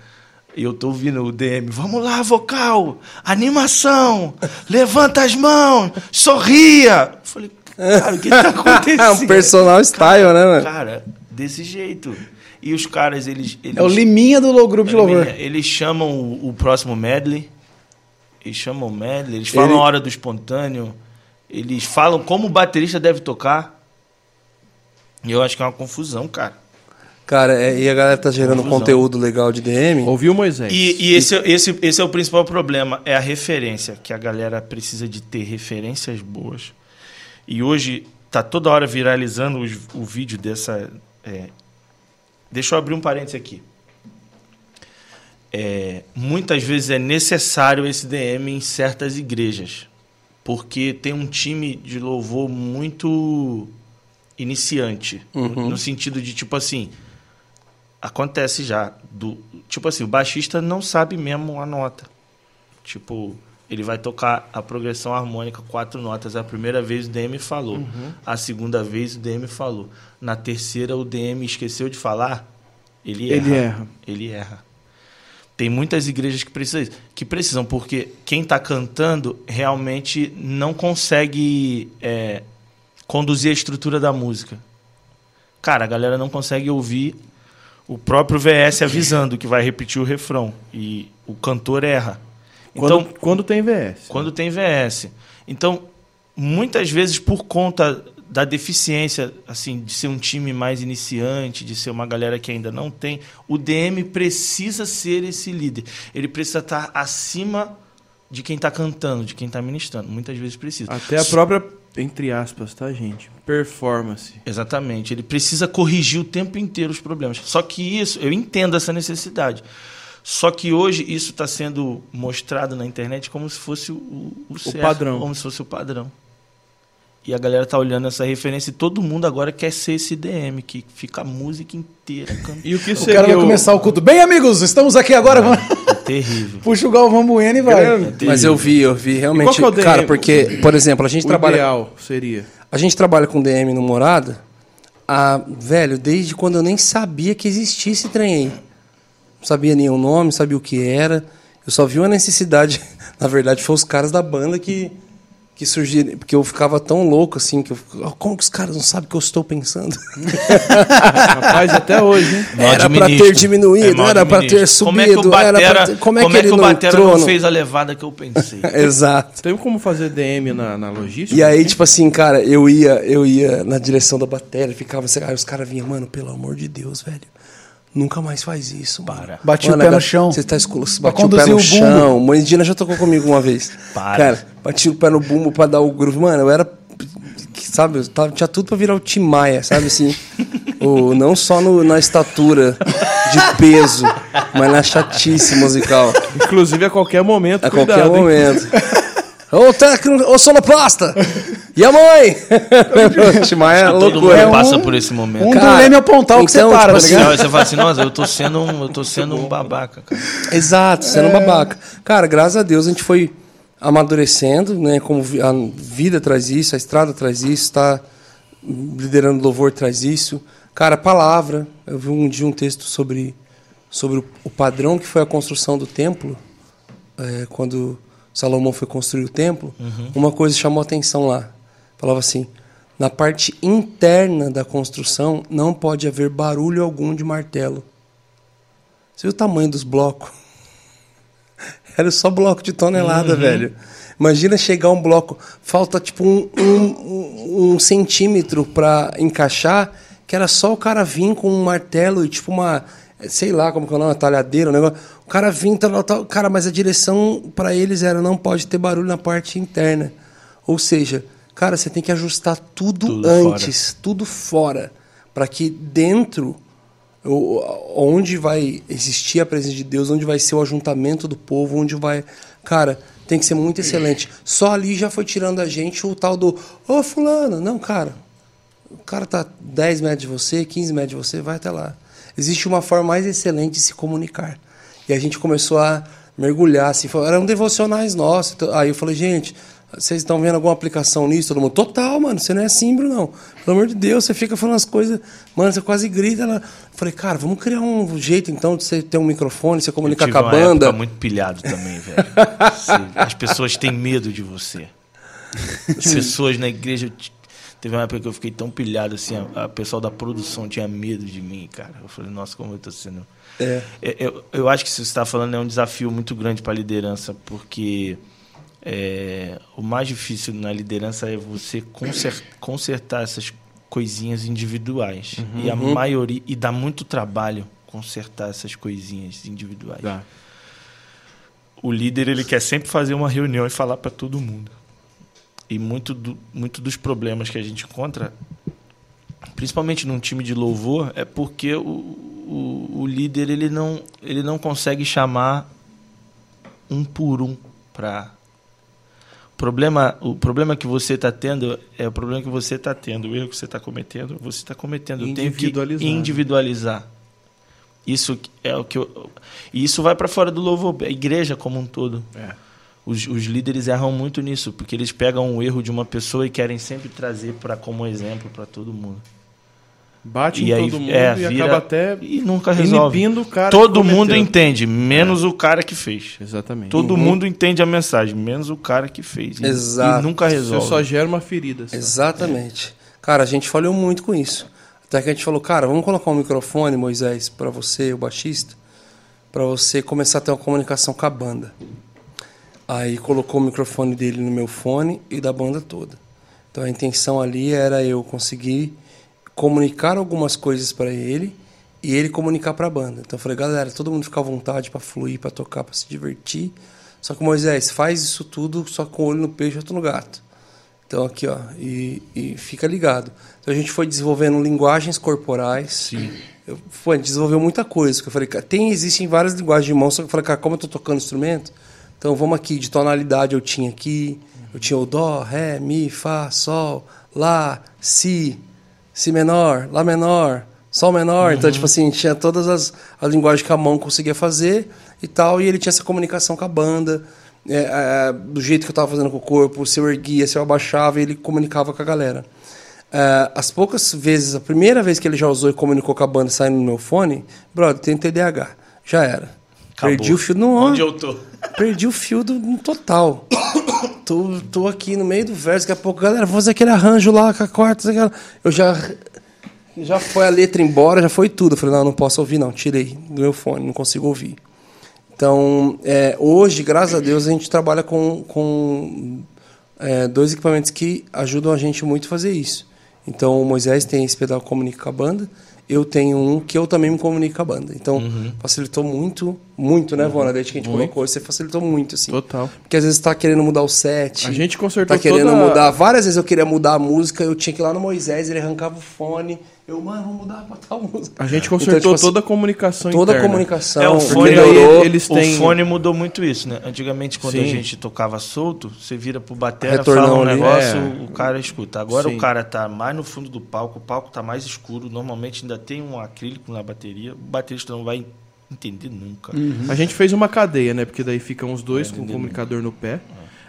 Eu tô ouvindo o DM, vamos lá, vocal, animação, levanta as mãos, sorria. Eu falei, cara, o que tá (laughs) acontecendo?
É um personal style, né, mano?
Cara, desse jeito. E os caras, eles. eles
É o Liminha do low grupo de louvor.
eles chamam o, o próximo medley. Eles chamam o medley. Eles falam
Ele-
a hora do espontâneo. Eles falam como o baterista deve tocar. E eu acho que é uma confusão, cara.
Cara, é- e a galera tá gerando
Confusão.
conteúdo legal de DM.
Ouviu, Moisés?
E, e esse, esse, esse é o principal problema, é a referência, que a galera precisa de ter referências boas. E hoje tá toda hora viralizando os- o vídeo dessa é, deixa eu abrir um parênteses aqui. É, muitas vezes é necessário esse DM em certas igrejas, porque tem um time de louvor muito iniciante, no, no sentido de tipo assim, acontece já do tipo assim, o baixista não sabe mesmo a nota. Tipo, ele vai tocar a progressão harmônica quatro notas. A primeira vez o DM falou, a segunda vez o DM falou, na terceira o DM esqueceu de falar, ele erra.
Ele erra.
Ele erra. Tem muitas igrejas que precisam, que precisam porque quem está cantando realmente não consegue é, conduzir a estrutura da música. Cara, a galera não consegue ouvir o próprio VS avisando que vai repetir o refrão e o cantor erra.
Quando,
Então,
quando tem VS.
quando tem VS. Então, muitas vezes por conta da deficiência, assim, de ser um time mais iniciante, de ser uma galera que ainda não tem, o DM precisa ser esse líder. Ele precisa estar acima de quem está cantando, de quem está ministrando. Muitas vezes precisa.
Até a própria, entre aspas, tá, gente? Performance.
Exatamente. Ele precisa corrigir o tempo inteiro os problemas. Só que isso, eu entendo essa necessidade. Só que hoje isso está sendo mostrado na internet como se fosse o, o, certo,
padrão.
Como se fosse o padrão. E a galera tá olhando essa referência e todo mundo agora quer ser esse DM, que fica a música inteira cantando.
E o que
O
seria
cara vai
o-
começar o culto. Bem, amigos, estamos aqui agora. vamos-
É (laughs) terrível.
Puxa o Galvão Bueno e vai.
Grande.
Mas eu vi, eu vi
E
realmente.
qual que é o DM?
Cara, porque, por exemplo, a gente
o
trabalha.
ideal seria?
A gente trabalha com DM no Morada, a, velho, desde quando eu nem sabia que existia esse trem aí. Não sabia nenhum nome, não sabia o que era. Eu só vi uma necessidade. (laughs) Na verdade, foi os caras da banda que, que surgiram. Porque eu ficava tão louco assim, que eu, "Ah, como que os caras não sabem o que eu estou pensando? (laughs)
Rapaz, até hoje, hein?
Não
Era pra
administro.
ter diminuído,
mal
era pra
administro.
ter
Como é que o
subido, era
Batera,
ter- como é que
como é
ele
que o
não
Batera não
no-
fez a levada que eu pensei? (laughs)
Exato.
Tem como fazer DM na, na logística?
E aí, tipo assim, cara, eu ia, eu ia na direção da bateria, ficava assim, aí os caras vinham, mano, pelo amor de Deus, velho. Nunca mais faz isso, mano.
Para.
Bati o pé no chão.
Você tá escuro, bati o pé no
o
chão. Moedina já tocou comigo uma vez.
Para.
Cara, bati o pé no bumbo pra dar o groove. Mano, eu era. Sabe, eu tava- tinha tudo pra virar o Tim Maia, sabe assim? (laughs) o, não só no- na estatura de peso, mas na chatice musical.
Inclusive a qualquer momento.
A
cuidado,
qualquer
hein?
momento. (laughs) Ô técnico, ô sonoplasta! E a mãe? o Tim Maia é
Todo mundo
loucura.
passa por esse momento.
Um
Cara,
do Leme ao Pontal que
então,
você para,
tipo
tá
assim,
você fala assim, nossa, eu tô sendo um, eu tô sendo um babaca, cara.
Exato, sendo babaca. Cara, graças a Deus a gente foi amadurecendo, né? Como a vida traz isso, a estrada traz isso, tá liderando louvor traz isso. Cara, palavra. Eu vi um dia um texto sobre, sobre o, o padrão que foi a construção do templo, é, quando Salomão foi construir o templo. Uma coisa chamou a atenção lá. Falava assim: na parte interna da construção não pode haver barulho algum de martelo. Você viu o tamanho dos blocos? (laughs) Era só bloco de tonelada, velho. Imagina chegar um bloco, falta tipo um, um, um- centímetro pra encaixar, que era só o cara vir com um martelo e tipo uma, sei lá como que é o nome, uma talhadeira, um negócio. O cara vinha, tal, tal, cara, mas a direção pra eles era não pode ter barulho na parte interna. Ou seja, cara, você tem que ajustar tudo,
Tudo
antes, tudo fora, para que dentro onde vai existir a presença de Deus, onde vai ser o ajuntamento do povo, onde vai. Cara, tem que ser muito excelente. Só ali já foi tirando a gente o tal do. Ô, Fulano! Não, cara. O cara tá 10 metros de você, 15 metros de você, vai até lá. Existe uma forma mais excelente de se comunicar. E a gente começou a mergulhar, assim, eram devocionais nossos. Então, Aí eu falei, gente, vocês estão vendo alguma aplicação nisso? Todo mundo, total, mano, você não é assim, Bruno. Pelo amor de Deus, você fica falando as coisas, mano, você quase grita. Ela... Eu falei, cara, vamos criar um jeito então de você ter um microfone, você comunicar
Eu
com a banda.
época muito pilhado também, velho. As pessoas têm medo de você. As pessoas na igreja. Teve uma época que eu fiquei tão pilhado assim, a, a pessoal da produção tinha medo de mim, cara. Eu falei, nossa, como eu tô sendo.
É.
É, Eu, eu acho que isso que você está falando é um desafio muito grande para a liderança, porque é, o mais difícil na liderança é você conser- consertar essas coisinhas individuais. E a maioria. E dá muito trabalho consertar essas coisinhas individuais.
Dá.
O líder ele quer sempre fazer uma reunião e falar para todo mundo. E muito, do, muito dos problemas que a gente encontra, principalmente num time de louvor, é porque o, o, o líder ele não, ele não consegue chamar um por um para problema, o problema que você está tendo é o problema que você está tendo, o erro que você está cometendo, você está cometendo. Eu tenho que
Individualizar.
individualizar. Isso é o que eu, e isso vai para fora do louvor, a igreja como um todo.
É.
Os, os líderes erram muito nisso, porque eles pegam o erro de uma pessoa e querem sempre trazer para como exemplo para todo mundo.
Bate
E
em
aí,
todo mundo
é,
e
vira-
acaba até
E nunca resolve.
inibindo o cara
Todo
que
mundo entende, menos o cara que fez.
Exatamente.
Todo mundo entende a mensagem, menos o cara que fez.
Exato.
e nunca
Você
resolve.
só gera uma ferida. só.
Exatamente. Cara, a gente falhou muito com isso. Até que a gente falou, cara, vamos colocar um microfone, Moisés, para você, o baixista, para você começar a ter uma comunicação com a banda. Aí colocou o microfone dele no meu fone e da banda toda. Então a intenção ali era eu conseguir comunicar algumas coisas para ele e ele comunicar para a banda. Então eu falei, galera, todo mundo fica à vontade para fluir, para tocar, para se divertir. Só que Moisés faz isso tudo só com o olho no peixe e outro no gato. Então aqui, ó, e, e fica ligado. Então a gente foi desenvolvendo linguagens corporais. Sim. Eu, gente desenvolveu muita coisa. Que eu falei, tem, existem várias linguagens de mão, só que eu falei, cara, como eu tô tocando instrumento, então vamos aqui, de tonalidade eu tinha aqui, eu tinha o dó, ré, mi, fá, sol, lá, si, si menor, lá menor, sol menor. Então, tipo assim, tinha todas as, as linguagens que a mão conseguia fazer e tal, e ele tinha essa comunicação com a banda. é, é, do jeito que eu estava fazendo com o corpo, se eu erguia, se eu abaixava, ele comunicava com a galera. É, as poucas vezes, a primeira vez que ele já usou e comunicou com a banda saindo no meu fone, brother, tem TDAH. Já era.
Acabou.
Perdi o fio no
Onde eu tô?
Perdi o fio do, no total. tô, tô aqui no meio do verso, daqui a pouco, galera, vou fazer aquele arranjo lá com a quarta. Eu já. Já foi a letra embora, já foi tudo. Eu falei, não, não posso ouvir, não. Tirei do meu fone, não consigo ouvir. Então, é, hoje, graças a Deus, a gente trabalha com, com é, dois equipamentos que ajudam a gente muito a fazer isso. Então, o Moisés tem esse pedal que comunica com a banda, eu tenho um que eu também me comunico com a banda. Então,
Uhum.
facilitou muito, muito, né, Vona? Desde que a gente colocou, você facilitou muito, assim.
Total.
Porque às vezes tá querendo mudar o set.
A gente consertou
Tá querendo
toda-
mudar. Várias vezes eu queria mudar a música, eu tinha que ir lá no Moisés, ele arrancava o fone. Eu, mano, vou mudar pra tal música.
A gente
Então,
consertou
tipo assim,
toda a comunicação
Toda a
interna.
comunicação.
É, o fone,
melhorou.
aí, eles têm-
o fone mudou muito isso, né? Antigamente, quando a
Sim.
gente tocava solto, você vira pro batera,
Retornão
fala um
ali.
negócio,
É.
o cara escuta. Agora
Sim.
o cara tá mais no fundo do palco, o palco tá mais escuro, normalmente ainda tem um acrílico na bateria, o baterista não vai entender nunca.
A gente fez uma cadeia, né? Porque daí ficam os dois
É,
com o comunicador no pé.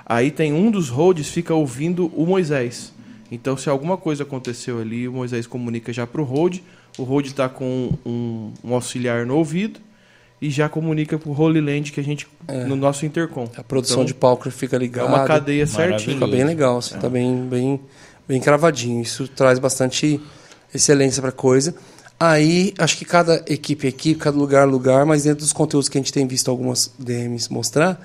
Aí tem um dos holds fica ouvindo o Moisés. Então, se alguma coisa aconteceu ali, o Moisés comunica já pro hold. O hold tá com um, um auxiliar no ouvido e já comunica pro Holy Land que a gente no nosso intercom.
A produção
Então,
de palco fica
é
ligada.
uma cadeia certinha.
Fica bem legal, assim, tá bem, bem, bem cravadinho. Isso traz bastante excelência pra coisa. Aí, acho que cada equipe é equipe, cada lugar é lugar, mas dentro dos conteúdos que a gente tem visto algumas DMs mostrar,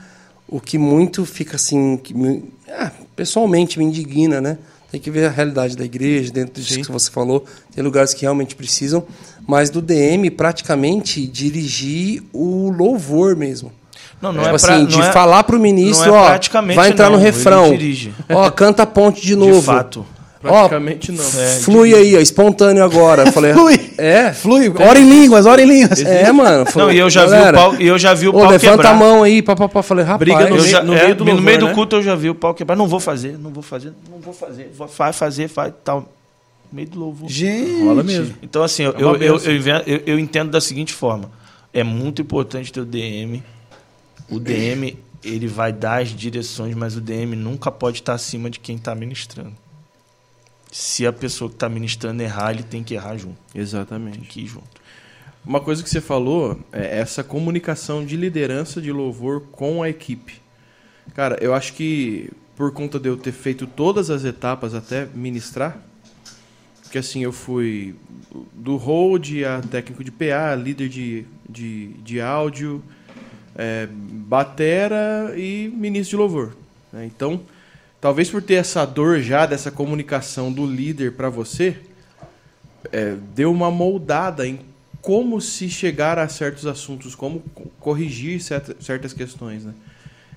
o que muito fica assim, que me- ah, pessoalmente me indigna, né? Tem que ver a realidade da igreja, dentro disso que você falou, tem lugares que realmente precisam, mas do DM praticamente dirigir o louvor mesmo.
Não, não
tipo
é pra,
assim,
não
de
é-
falar pro ministro,
é
ó, vai entrar
não,
no refrão. Ó, canta a ponte de (laughs) novo.
De fato.
Praticamente não.
É,
Flui aí, ó, espontâneo agora. Falei, (laughs)
Flui.
É?
Flui, ora em línguas, ora em línguas.
É, mano.
Não, e eu já vi o
galera,
pau, e eu já vi o
Ô,
pau
levanta
quebrar.
a mão aí, papapá. Falei, rapaz.
Briga no meio-
já,
no
é,
meio do
no
louvor,
meio do
né?
culto eu já vi o pau quebrar. Não vou fazer, não vou fazer, não vou fazer. Vou- Vai fazer, vai tal. No meio do louvor.
Gente.
Rola mesmo.
Então, assim, eu,
É
eu, eu, eu- eu entendo da seguinte forma. É muito importante ter o DM. O DM, ele vai dar as direções, mas o DM nunca pode estar acima de quem está ministrando. Se a pessoa que está ministrando errar, ele tem que errar junto. Tem
Exatamente.
que ir junto.
Uma coisa que você falou é essa comunicação de liderança de louvor com a equipe. Cara, eu acho que por conta de eu ter feito todas as etapas até ministrar, porque assim, eu fui do hold a técnico de PA, líder de, de, de áudio, é, batera e ministro de louvor. né? Então, talvez por ter essa dor já dessa comunicação do líder para você, é, deu uma moldada em como se chegar a certos assuntos, como co- corrigir certa- certas questões, né?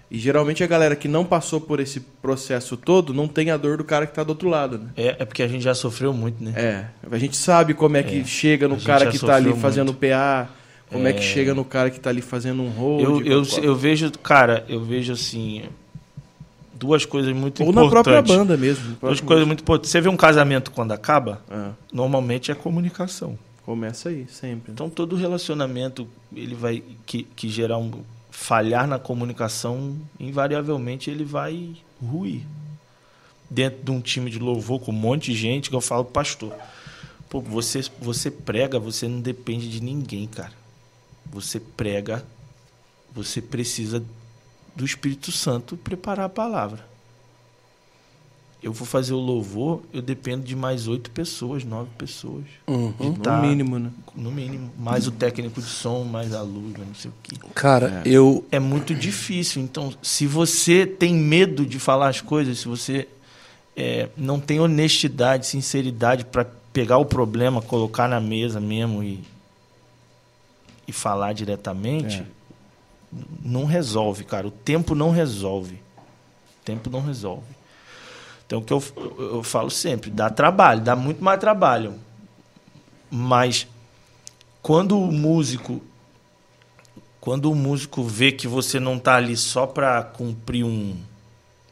E geralmente a galera que não passou por esse processo todo não tem a dor do cara que tá do outro lado, né?
É, é porque a gente já sofreu muito, né?
É, a gente sabe como é que
É,
chega no cara que tá ali
sofreu
fazendo
muito.
PA, como é, que
É.
chega no cara que tá ali fazendo um hold.
Eu, eu, eu vejo, cara, eu vejo assim. Duas coisas muito
Ou na própria
importantes.
banda mesmo.
Duas coisas muito importantes. Você vê um casamento quando acaba,
Ah,
normalmente é comunicação.
começa aí, sempre.
Então todo relacionamento ele vai que, que gerar um falhar na comunicação, invariavelmente ele vai ruir. Dentro de um time de louvor com um monte de gente, que eu falo pastor. Pô, você você prega, você não depende de ninguém, cara. Você prega, você precisa do Espírito Santo preparar a palavra. Eu vou fazer o louvor, eu dependo de mais oito pessoas, nove pessoas.
Uhum.
no mínimo, né?
No mínimo. Mais o técnico de som, mais a luz, não sei o quê.
Cara, eu.
É muito difícil. Então, se você tem medo de falar as coisas, se você é, não tem honestidade, sinceridade para pegar o problema, colocar na mesa mesmo e, e falar diretamente,
É.
não resolve, cara. O tempo não resolve. O tempo não resolve. Então, o que eu, eu, falo sempre, dá trabalho, dá muito mais trabalho. Mas quando o músico quando o músico vê que você não está ali só para cumprir um,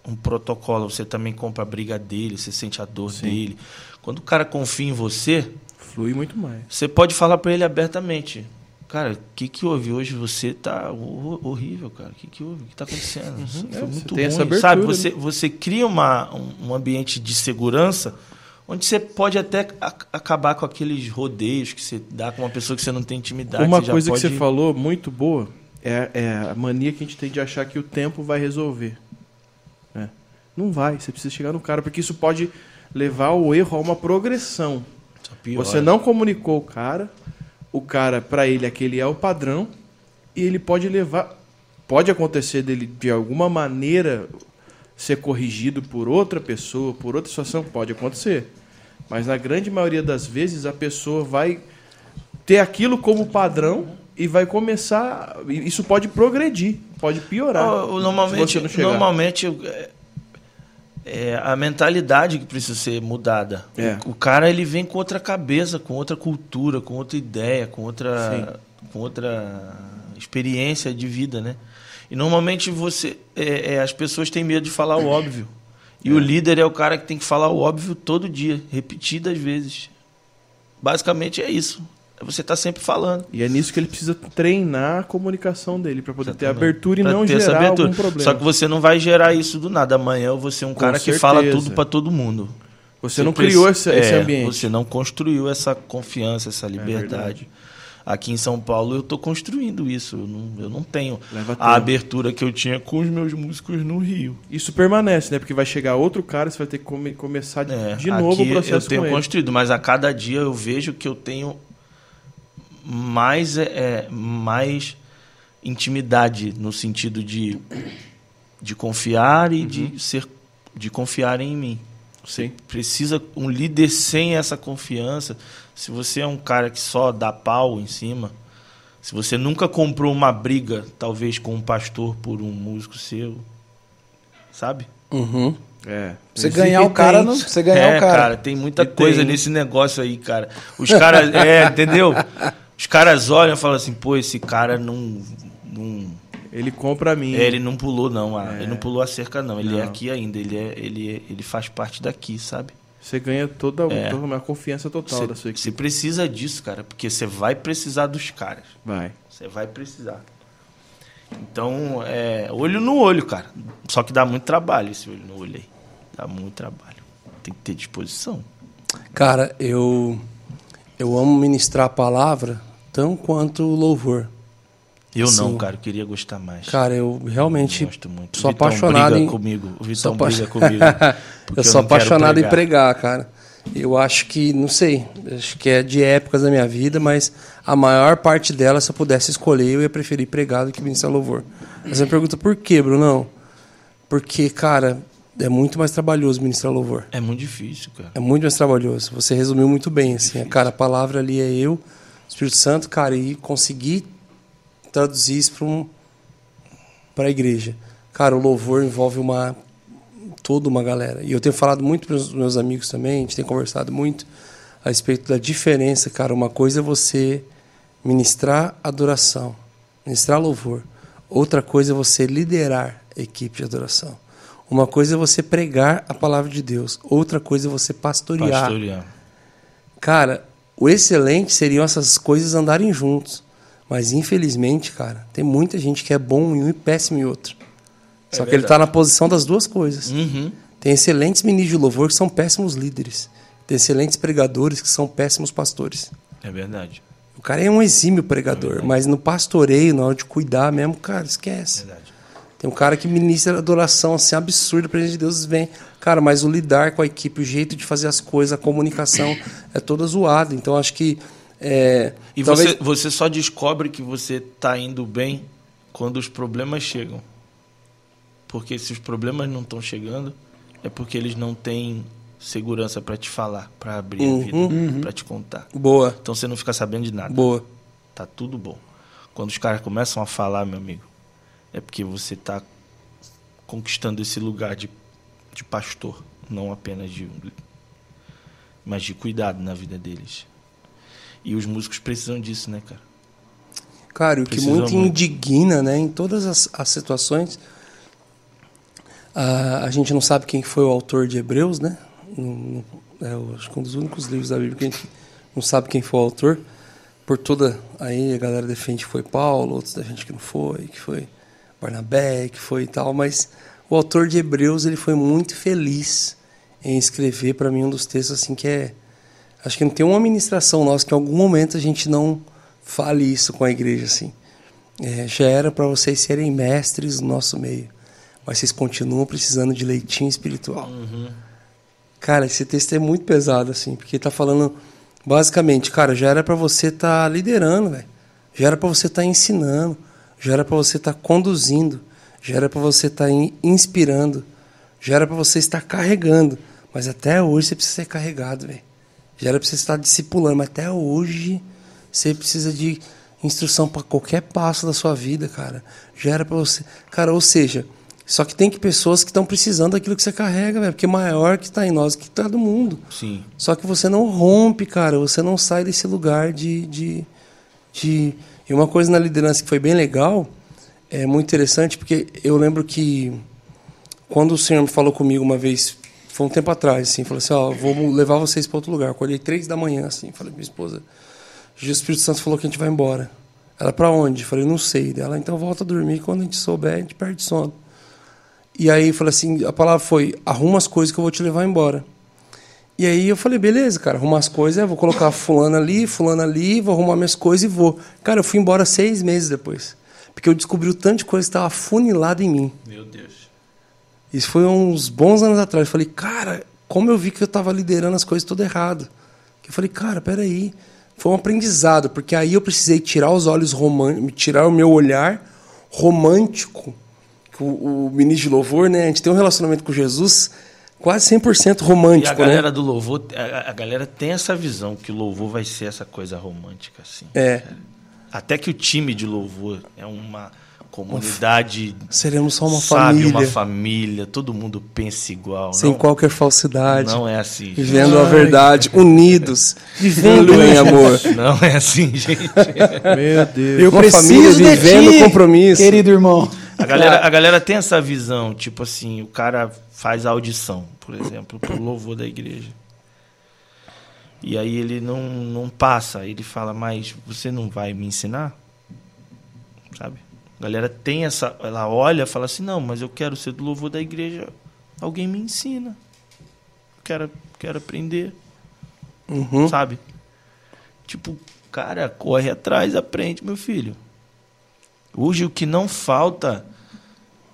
um protocolo, você também compra a briga dele, você sente a dor
Sim.
dele. Quando o cara confia em você,
Flui muito mais.
você pode falar para ele abertamente. Cara, o que, que houve hoje? Você tá ho- horrível, cara. O que, que houve? O que tá acontecendo?
É,
Foi
você
muito
tem
ruim.
abertura,
Sabe,
né?
você, você cria uma, um, um ambiente de segurança onde você pode até acabar com aqueles rodeios que você dá com uma pessoa que você não tem intimidade.
Uma
você
coisa
pode...
que você falou muito boa é, é a mania que a gente tem de achar que o tempo vai resolver. né? Não vai, você precisa chegar no cara, porque isso pode levar o erro a uma progressão. Você não comunicou o cara, o cara, pra ele, aquele é o padrão, e ele pode levar. Pode acontecer dele, de alguma maneira, ser corrigido por outra pessoa, por outra situação, pode acontecer. Mas na grande maioria das vezes, a pessoa vai ter aquilo como padrão e vai começar. Isso pode progredir, pode piorar.
Ó, o-
se
normalmente,
você não chegar.
normalmente é, é a mentalidade que precisa ser mudada.
É.
O, o cara ele vem com outra cabeça, com outra cultura, com outra ideia, com outra, com outra experiência de vida, né? E normalmente você, é, é, as pessoas têm medo de falar o óbvio. E o líder é o cara que tem que falar o óbvio todo dia, repetidas vezes. Basicamente é isso. Você está sempre falando.
E é nisso que ele precisa treinar a comunicação dele, para poder ter
Exatamente.
abertura e
Pra
não
ter
gerar
abertura.
algum problema.
Só que você não vai gerar isso do nada. Amanhã eu vou ser um
Com
cara que
certeza.
fala tudo para todo mundo.
Você não
preci-
criou esse, esse
É,
ambiente.
Você não construiu essa confiança, essa liberdade.
verdade.
Aqui em São Paulo eu estou construindo isso. Eu não, eu não tenho a abertura que eu tinha com os meus músicos no Rio.
Isso permanece, né? Porque vai chegar outro cara, você vai ter que come- começar de,
É,
de novo o processo
eu tenho construído, mas a cada dia eu vejo que eu tenho mais, é, é, mais intimidade no sentido de, de confiar e
Uhum.
de ser de confiar em mim.
Sim.
Precisa um líder sem essa confiança. Se você é um cara que só dá pau em cima, se você nunca comprou uma briga, talvez com um pastor por um músico seu, sabe?
Uhum.
É.
Você ganhar o cara,
tem.
não, você ganhar
é,
o cara.
tem muita
E
coisa
tem.
nesse negócio aí, cara. Os caras, é, entendeu? (laughs) Os caras olham e falam assim, pô, esse cara não. não
Ele compra a mim.
é, ele não pulou, não. ah,
É.
Ele não pulou a cerca, não. Ele é
Não.
aqui ainda. Ele, é, ele, é- ele faz parte daqui, sabe?
Você ganha toda,
É.
toda uma confiança total da sua
Você
equipe.
você precisa disso, cara, porque você vai precisar dos caras.
Vai.
Você vai precisar. Então, é olho no olho, cara. Só que dá muito trabalho esse olho no olho aí. Dá muito trabalho. Tem que ter disposição.
Cara, eu eu amo ministrar a palavra tão quanto o louvor.
Eu não, cara. Eu queria gostar mais.
Cara, eu realmente
Eu gosto muito.
sou
Vitão
apaixonado
briga
em
comigo. O Vitão
sou
briga comigo. (laughs)
eu sou
quero
apaixonado em
pregar.
pregar, cara. Eu acho que, não sei, acho que é de épocas da minha vida, mas a maior parte dela, se eu pudesse escolher, eu ia preferir pregar do que ministrar louvor. Mas você me pergunta por quê, Brunão? Porque, cara, é muito mais trabalhoso ministrar louvor.
É muito difícil, cara.
É muito mais trabalhoso. Você resumiu muito bem, assim. Cara, a palavra ali é eu, Espírito Santo, cara, e conseguir traduzir isso para um, a igreja. Cara, o louvor envolve uma toda uma galera. E eu tenho falado muito para os meus amigos também, a gente tem conversado muito a respeito da diferença, cara. Uma coisa é você ministrar adoração, ministrar louvor. Outra coisa é você liderar a equipe de adoração. Uma coisa é você pregar a palavra de Deus. Outra coisa é você pastorear.
Pastorear.
Cara, o excelente seriam essas coisas andarem juntos. Mas infelizmente, cara, tem muita gente que é bom em um e péssimo em outro.
É
Só que ele está na posição das duas coisas.
Uhum.
Tem excelentes ministros de louvor que são péssimos líderes. Tem excelentes pregadores que são péssimos pastores.
É verdade.
O cara é um exímio pregador, mas no pastoreio, na hora de cuidar mesmo, cara, esquece.
Verdade.
Tem um cara que ministra adoração assim absurda, a presença de Deus vem. Cara, mas o lidar com a equipe, o jeito de fazer as coisas, a comunicação (coughs) é toda zoada. Então acho que é,
E
talvez-
você, você só descobre que você está indo bem quando os problemas chegam. Porque se os problemas não estão chegando, é porque eles não têm segurança para te falar, para abrir
Uhum,
a vida, para te contar.
boa,
Então você não fica sabendo de nada.
boa.
Tá tudo bom. Quando os caras começam a falar, meu amigo, é porque você tá conquistando esse lugar de, de pastor, não apenas de mas de cuidado na vida deles. E os músicos precisam disso, né, cara?
Cara, o que muito
muito.
indigna, né, em todas as, as situações, a, a gente não sabe quem foi o autor de Hebreus, né? Não- é, acho que é um dos únicos livros da Bíblia que a gente não sabe quem foi o autor. Por toda aí a galera defende que foi Paulo, outros defendem que não foi, que foi Barnabé, que foi e tal, mas o autor de Hebreus ele foi muito feliz em escrever para mim um dos textos assim que é acho que não tem uma ministração nossa que em algum momento a gente não fale isso com a igreja assim. É, já era para vocês serem mestres no nosso meio, mas vocês continuam precisando de leitinho espiritual. Cara, esse texto é muito pesado assim, porque tá falando basicamente, cara, já era para você estar liderando, velho. Já era para você estar ensinando, já era para você estar conduzindo, já era para você estar in- inspirando, já era para você estar carregando, mas até hoje você precisa ser carregado, velho. Já era para você estar discipulando, mas até hoje você precisa de instrução para qualquer passo da sua vida, cara. Já era para você, cara, ou seja, só que tem que pessoas que estão precisando daquilo que você carrega, velho, porque maior que está em nós que está do mundo.
Sim.
Só que você não rompe, cara. Você não sai desse lugar de, de, de. E uma coisa na liderança que foi bem legal, é muito interessante, porque eu lembro que quando o senhor falou comigo uma vez, foi um tempo atrás, assim, falou assim: Ó, vou levar vocês para outro lugar. Acordei três da manhã, assim, falei, minha esposa, o Espírito Santo falou que a gente vai embora. Ela, para onde? Falei, não sei. Ela, então volta a dormir, quando a gente souber, a gente perde sono. E aí, falei assim: a palavra foi: arruma as coisas que eu vou te levar embora. E aí eu falei, beleza, cara, arrumar as coisas, vou colocar fulano ali, fulano ali, vou arrumar minhas coisas e vou. Cara, eu fui embora seis meses depois. Porque eu descobri o tanto de coisa que estava funilada em mim.
Meu Deus.
Isso foi uns bons anos atrás. Eu falei, cara, como eu vi que eu estava liderando as coisas tudo errado. Eu falei, cara, peraí. Foi um aprendizado, porque aí eu precisei tirar os olhos românticos, tirar o meu olhar romântico. O, o ministro de louvor, né? A gente tem um relacionamento com Jesus quase 100%
E a
romântico,
galera
né?
do louvor, a, a galera tem essa visão que o louvor vai ser essa coisa romântica, assim.
É.
Até que o time de louvor é uma comunidade,
Seremos só uma
sabe,
família,
uma família, todo mundo pensa igual.
sem
não,
qualquer falsidade,
não é assim. gente.
vivendo a verdade, unidos, (laughs) vivendo em amor.
Não é assim, gente.
Meu Deus.
Eu
Uma
preciso
família
de
vivendo
ti,
compromisso.
Querido irmão.
A galera, a galera tem essa visão, tipo assim, o cara faz a audição, por exemplo, pro louvor da igreja. E aí ele não, não passa, ele fala, mas você não vai me ensinar? Sabe? A galera tem essa. Ela olha e fala assim, não, mas eu quero ser do louvor da igreja. Alguém me ensina. Quero, quero aprender,
Uhum.
sabe? Tipo, cara, corre atrás, aprende, meu filho. Hoje o que não falta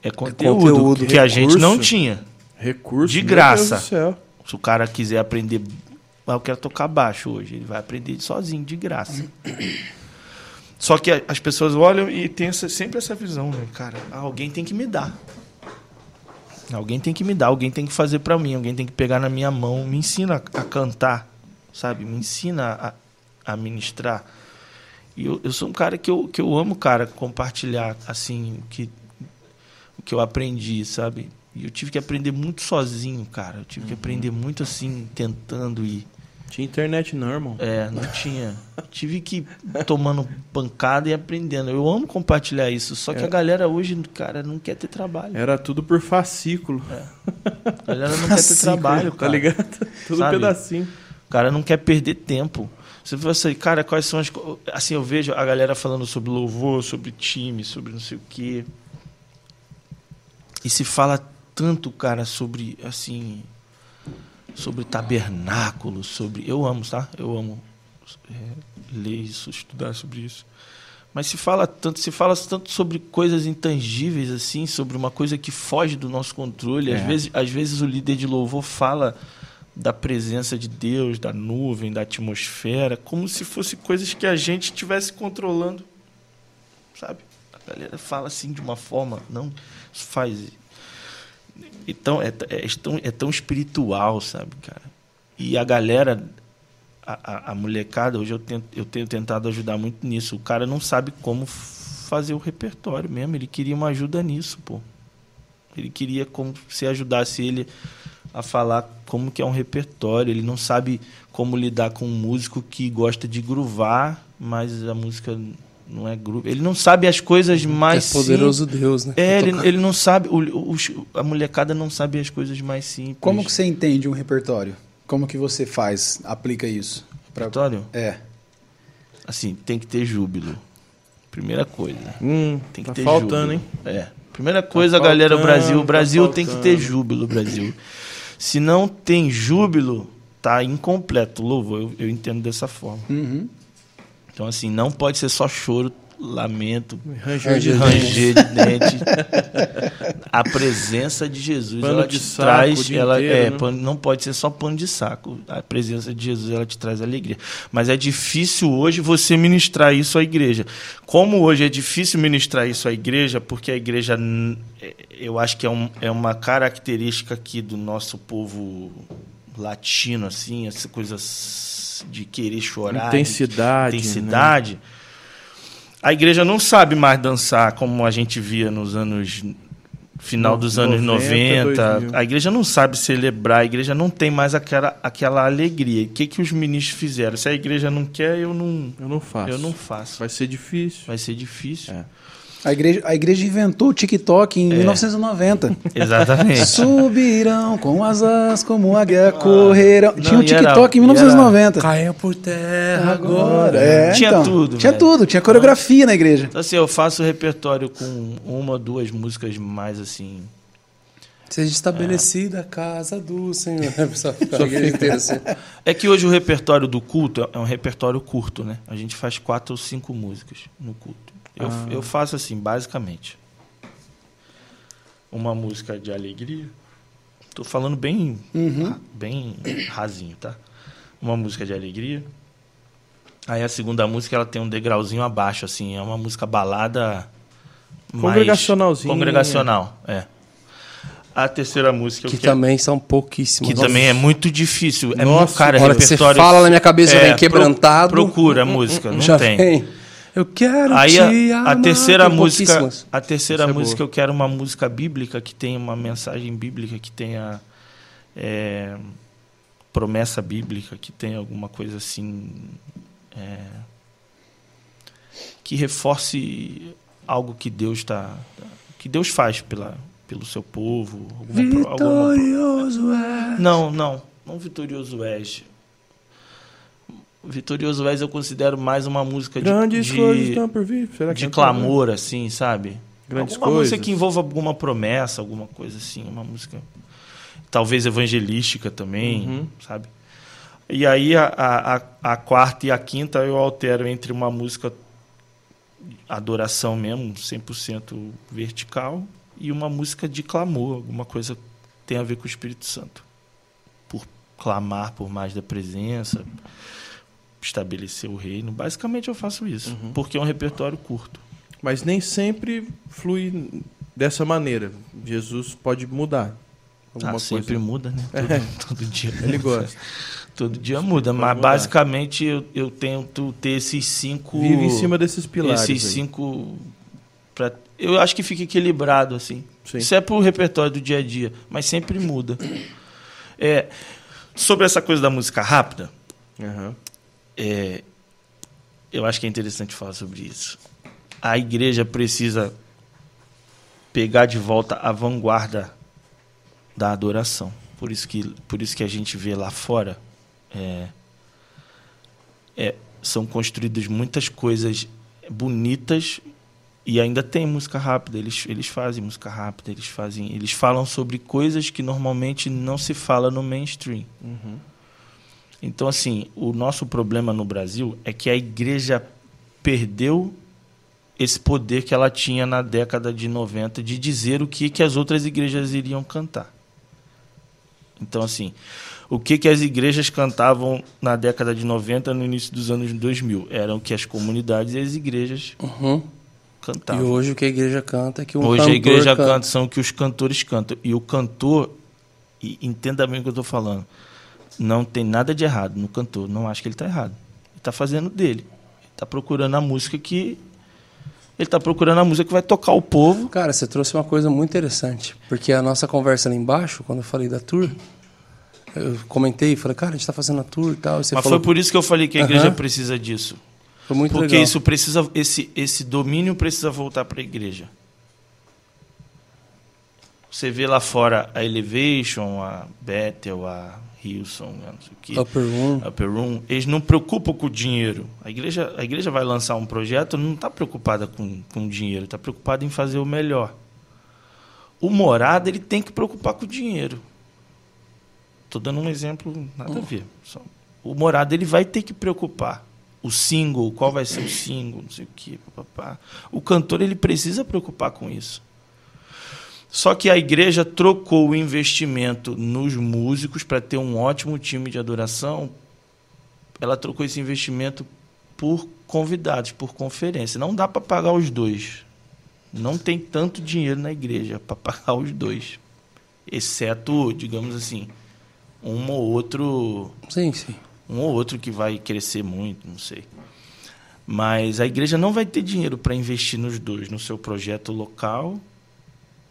é conteúdo,
conteúdo,
que a gente não
recurso.
tinha.
Recurso.
De graça. Se o cara quiser aprender, ah, eu quero tocar baixo hoje, ele vai aprender sozinho, de graça. Só que as pessoas olham e tem essa- sempre essa visão, né, cara? Alguém tem que me dar. Alguém tem que me dar, alguém tem que fazer pra mim, alguém tem que pegar na minha mão, me ensina a, a cantar, sabe? Me ensina a, a ministrar. E eu, eu sou um cara que eu, que eu amo, cara, compartilhar, assim, que que eu aprendi, sabe? E eu tive que aprender muito sozinho, cara. Eu tive que aprender muito assim, tentando ir.
Tinha internet não, irmão.
É, não tinha. tive que ir tomando pancada e aprendendo. Eu amo compartilhar isso. Só que a galera hoje, cara, não quer ter trabalho.
Era tudo por fascículo.
A galera não quer ter
Fascículo,
trabalho,
Tá
cara.
ligado? (laughs) Tudo
Sabe?
pedacinho.
O cara não quer perder tempo. Você fala assim, cara, quais são as. Assim, eu vejo a galera falando sobre louvor, sobre time, sobre não sei o quê. E se fala tanto, cara, sobre, assim. Sobre tabernáculo, sobre. Eu amo, tá? Eu amo é, ler isso, estudar sobre isso. Mas se fala tanto, se fala tanto sobre coisas intangíveis, assim, sobre uma coisa que foge do nosso controle. Às,
É.
vezes, às vezes o líder de louvor fala da presença de Deus, da nuvem, da atmosfera, como se fosse coisas que a gente estivesse controlando. Sabe? A galera fala assim de uma forma, não, faz. Então, é, é, tão, é tão espiritual, sabe, cara? E a galera, a, a, a molecada, hoje eu, tento, eu tenho tentado ajudar muito nisso. O cara não sabe como fazer o repertório mesmo, ele queria uma ajuda nisso, pô. Ele queria como se ajudasse ele a falar como que é um repertório. Ele não sabe como lidar com um músico que gosta de groovar, mas a música não é groove. Ele não sabe as coisas mais
é poderoso Deus, né?
É, ele, ele não sabe, o, o- a molecada não sabe as coisas mais simples.
Como que você entende um repertório? Como que você faz, aplica isso? Pra...
Repertório?
É.
Assim, tem que ter júbilo. Primeira coisa.
Hum,
Tem que
tá
ter
faltando,
júbilo.
hein?
É. Primeira coisa, galera, o
faltando,
Brasil, o
tá
Brasil tem que ter júbilo, Brasil. Se não tem júbilo, tá incompleto o louvor. Eu, eu entendo dessa forma.
Uhum.
Então, assim, não pode ser só choro, lamento,
Ranger de
Ranger de
dente. A presença de Jesus,
Pano
ela
de
te
saco
traz, ela
inteiro,
é,
né?
pano- não pode ser só pano de saco. A presença de Jesus, ela te traz alegria. Mas é difícil hoje você ministrar isso à igreja. Como hoje é difícil ministrar isso à igreja, porque a igreja, é- eu acho que é, um- é uma característica aqui do nosso povo latino, assim, essa coisa de querer chorar, de-
Intensidade.
intensidade. A igreja não sabe mais dançar como a gente via nos anos final dos anos
90,
90.
2000.
A igreja não sabe celebrar, a igreja não tem mais aquela, aquela alegria. O que que os ministros fizeram? Se a igreja não quer, eu não
Né? Eu não faço.
eu não faço.
Vai ser difícil.
Vai ser difícil.
É.
A igreja, a igreja inventou o TikTok em 1990.
Exatamente.
Subirão com asas como águia, correrão.
não,
Tinha o
era-
TikTok em
era-
1990.
Caiu por terra
Agora, é,
Tinha
então.
tudo,
Tinha
velho.
tudo, tinha coreografia na igreja.
Então, assim, eu faço repertório com uma, duas músicas mais assim.
Seja estabelecida a casa do Senhor. (laughs) A assim.
É que hoje o repertório do culto é um repertório curto, né? A gente faz quatro ou cinco músicas no culto. Eu,
Ah.
eu faço assim, basicamente. Uma música de alegria. Tô falando bem,
Uhum.
bem rasinho, tá? Uma música de alegria. Aí a segunda música ela tem um degrauzinho abaixo, assim. É uma música balada.
Congregacionalzinha.
Congregacional, é. A terceira música eu
Que
quero-
também são pouquíssimas.
que também é muito difícil. É
Nossa,
muito, cara,
a hora que você
repertório-
fala na minha cabeça, vem
pro-
quebrantado.
procura a música, não
já
tem.
vem. Eu quero
Aí
te
a, a
amar.
terceira
Tem
música, a terceira
é
música
boa.
eu quero uma música bíblica que tenha uma mensagem bíblica, que tenha é, promessa bíblica, que tenha alguma coisa assim é, que reforce algo que Deus está que Deus faz pela pelo seu povo, alguma, alguma
Vitorioso é.
não, não. Não Vitorioso És. Vitorioso És eu considero mais uma música de,
Grandes
de,
coisas estão por vir. Será que
de
é
clamor, assim, sabe?
Grandes
alguma música
coisas.
que envolva alguma promessa, alguma coisa assim. Uma música talvez evangelística também,
Uhum.
sabe? E aí a, a, a- a quarta e a quinta eu altero entre uma música adoração mesmo, 100% vertical, e uma música de clamor, alguma coisa que tem a ver com o Espírito Santo. Por clamar por mais da presença, estabelecer o reino. Basicamente eu faço isso,
Uhum.
porque é um repertório curto.
Mas nem sempre flui dessa maneira. Jesus pode mudar. Alguma
Ah, sempre
coisa.
muda, né? Todo,
É. (laughs)
todo dia.
Ele gosta. (laughs)
Todo dia muda, mas
mudar.
basicamente eu, eu tento ter esses cinco.
Vive em cima desses pilares.
esses
aí.
cinco Pra, eu acho que fica equilibrado, assim.
Sim.
Isso é pro repertório do dia a dia, mas sempre muda. É, sobre essa coisa da música rápida,
Aham.
É, eu acho que é interessante falar sobre isso. A igreja precisa pegar de volta a vanguarda da adoração. Por isso que, por isso que a gente vê lá fora é, é, são construídas muitas coisas bonitas e ainda tem música rápida. Eles, eles fazem música rápida, eles fazem, eles falam sobre coisas que normalmente não se fala no mainstream. Então, assim, o nosso problema no Brasil é que a igreja perdeu esse poder que ela tinha na década de 90 de dizer o que, que as outras igrejas iriam cantar. Então, assim, o que, que as igrejas cantavam na década de 90, no início dos anos 2000? Eram o que as comunidades e as igrejas
Uhum. E
cantavam.
hoje o que a igreja canta é que um
Hoje a igreja
canta.
canta, são o que os cantores cantam. E o cantor, e entenda bem o que eu estou falando, não tem nada de errado no cantor. Não acho que ele está errado. Ele está fazendo dele. Ele está procurando a música que. Ele está procurando a música que vai tocar o povo.
Cara, você trouxe uma coisa muito interessante, porque a nossa conversa ali embaixo, quando eu falei da tour, eu comentei e falei, cara, a gente está fazendo a tour e tal. E
Mas
falou,
foi por isso que eu falei que a igreja precisa disso.
foi muito
Porque
legal.
isso precisa, esse, esse domínio precisa voltar para a igreja. Você vê lá fora a Elevation, a Bethel, a Hilson, a não sei o quê.
Upper Room.
Upper Room, eles não preocupam com o dinheiro. A igreja, a igreja vai lançar um projeto, não está preocupada com, com o dinheiro, está preocupada em fazer o melhor. O morada, ele tem que preocupar com o dinheiro. Estou dando um exemplo, nada a ver. Só- O morada, ele vai ter que preocupar. O single, qual vai ser o single, não sei o quê. O cantor, ele precisa preocupar com isso. Só que a igreja trocou o investimento nos músicos para ter um ótimo time de adoração. Ela trocou esse investimento por convidados, por conferência. Não dá para pagar os dois. Não tem tanto dinheiro na igreja para pagar os dois. Exceto, digamos assim, um ou outro
Sim, sim.
um ou outro que vai crescer muito, não sei. Mas a igreja não vai ter dinheiro para investir nos dois, no seu projeto local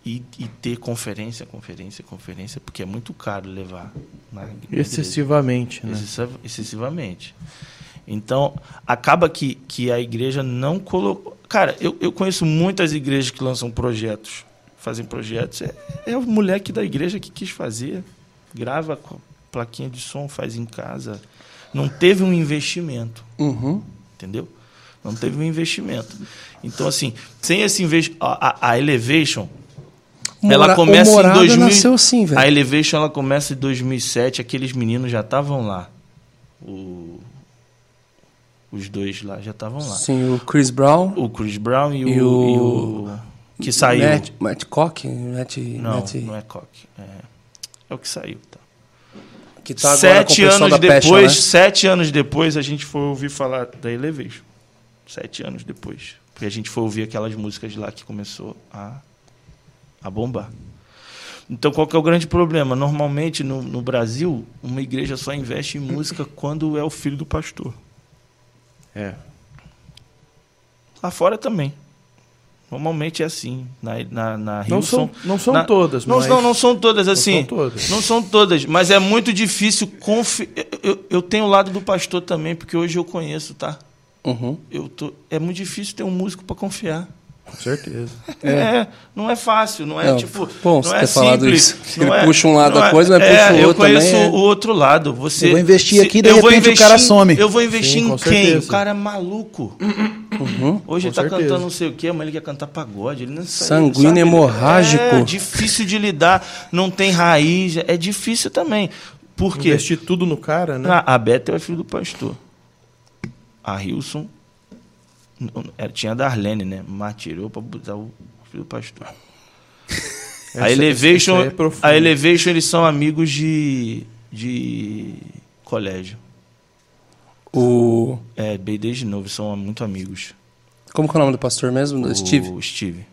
e, e ter conferência, conferência, conferência, porque é muito caro levar na, na igreja.
Excessivamente, né?
Excessiva- excessivamente. Então, acaba que, que a igreja não colocou. Cara, eu, eu conheço muitas igrejas que lançam projetos, fazem projetos. É, é o moleque da igreja que quis fazer. Grava com a plaquinha de som, faz em casa. Não teve um investimento,
Uhum.
entendeu? Não teve um investimento. Então, assim, sem esse investimento. A, a- a Ela começa
o Morada
em 2000.
nasceu assim, velho.
A Elevation ela começa em 2007, aqueles meninos já estavam lá. O- os dois lá já estavam lá.
Sim, o Chris Brown.
O Chris Brown e o,
E o-
e o- que saiu.
Matt, Matt Cock, Matt,
não,
Matt,
não é Coque. É, é o que saiu. Tá.
que tá
sete anos
da Passion,
depois,
né?
sete anos depois, a gente foi ouvir falar da Elevation. Sete anos depois. Porque a gente foi ouvir aquelas músicas lá que começou a, a bombar. Então, qual que é o grande problema? Normalmente, no, no Brasil, uma igreja só investe em música (laughs) quando é o filho do pastor.
É.
Lá fora também. Normalmente é assim. Na, na, na
Não
Hillsong-
são, não são
na-
todas,
não,
mas...
não, não são todas assim.
são todas.
Não são todas, mas é muito difícil confi... eu, eu, eu tenho o lado do pastor também, porque hoje eu conheço, tá?
Uhum.
Eu tô... É muito difícil ter um músico para confiar.
Com certeza.
É. não é fácil, não é
Não,
tipo.
bom
não
você
é
ter falado
simples,
isso.
não
Ele
é-
puxa um lado da
é-
coisa, mas puxa
é,
o
Eu
outro
conheço
também, é.
o outro lado. Você,
Eu vou investir
se-
aqui, de
eu vou
repente o
investir
cara
em-
some.
Eu vou investir
Sim,
em quem?
certeza.
O cara é maluco.
Uhum.
Hoje ele tá
certeza.
cantando não sei o quê, mas ele quer cantar pagode. Ele não sabe-
Sanguíneo
sabe?
hemorrágico.
É difícil de lidar, não tem raiz, é difícil também. Por quê?
Investir tudo no cara, né?
Ah, a Bethel é filho do pastor. A Hilson tinha a Darlene, né? Mas tirou pra botar o filho do pastor. (laughs) A Elevation,
é
a Elevation eles são amigos de de colégio.
O...
É, desde novo, são muito amigos.
Como que é o nome do pastor mesmo?
o
Steve.
Steve.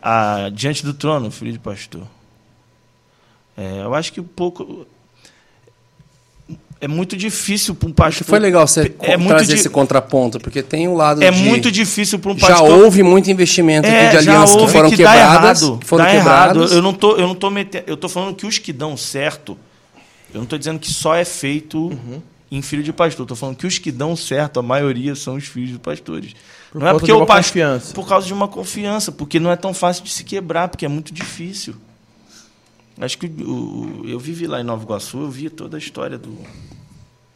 Ah, Diante do trono, filho de pastor. É, eu acho que um pouco. É muito difícil para um pastor.
Foi legal você
é muito
trazer
di-
esse contraponto, porque tem o lado
É
de...
muito difícil para um
Já
pastor.
houve muito investimento aqui de
É, já
alianças que
houve
foram
que dá
quebradas.
errado,
que foram
dá
quebradas.
errado. Eu não tô, eu não tô metendo, eu tô falando que os que dão certo, eu não tô dizendo que só é feito
Uhum.
em filho de pastor. Eu tô falando que os que dão certo, a maioria são os filhos de pastores.
Por
não é porque
de
o
uma
pastor,
confiança.
por causa de uma confiança, porque não é tão fácil de se quebrar, porque é muito difícil. Acho que o- eu vivi lá em Nova Iguaçu, eu vi toda a história do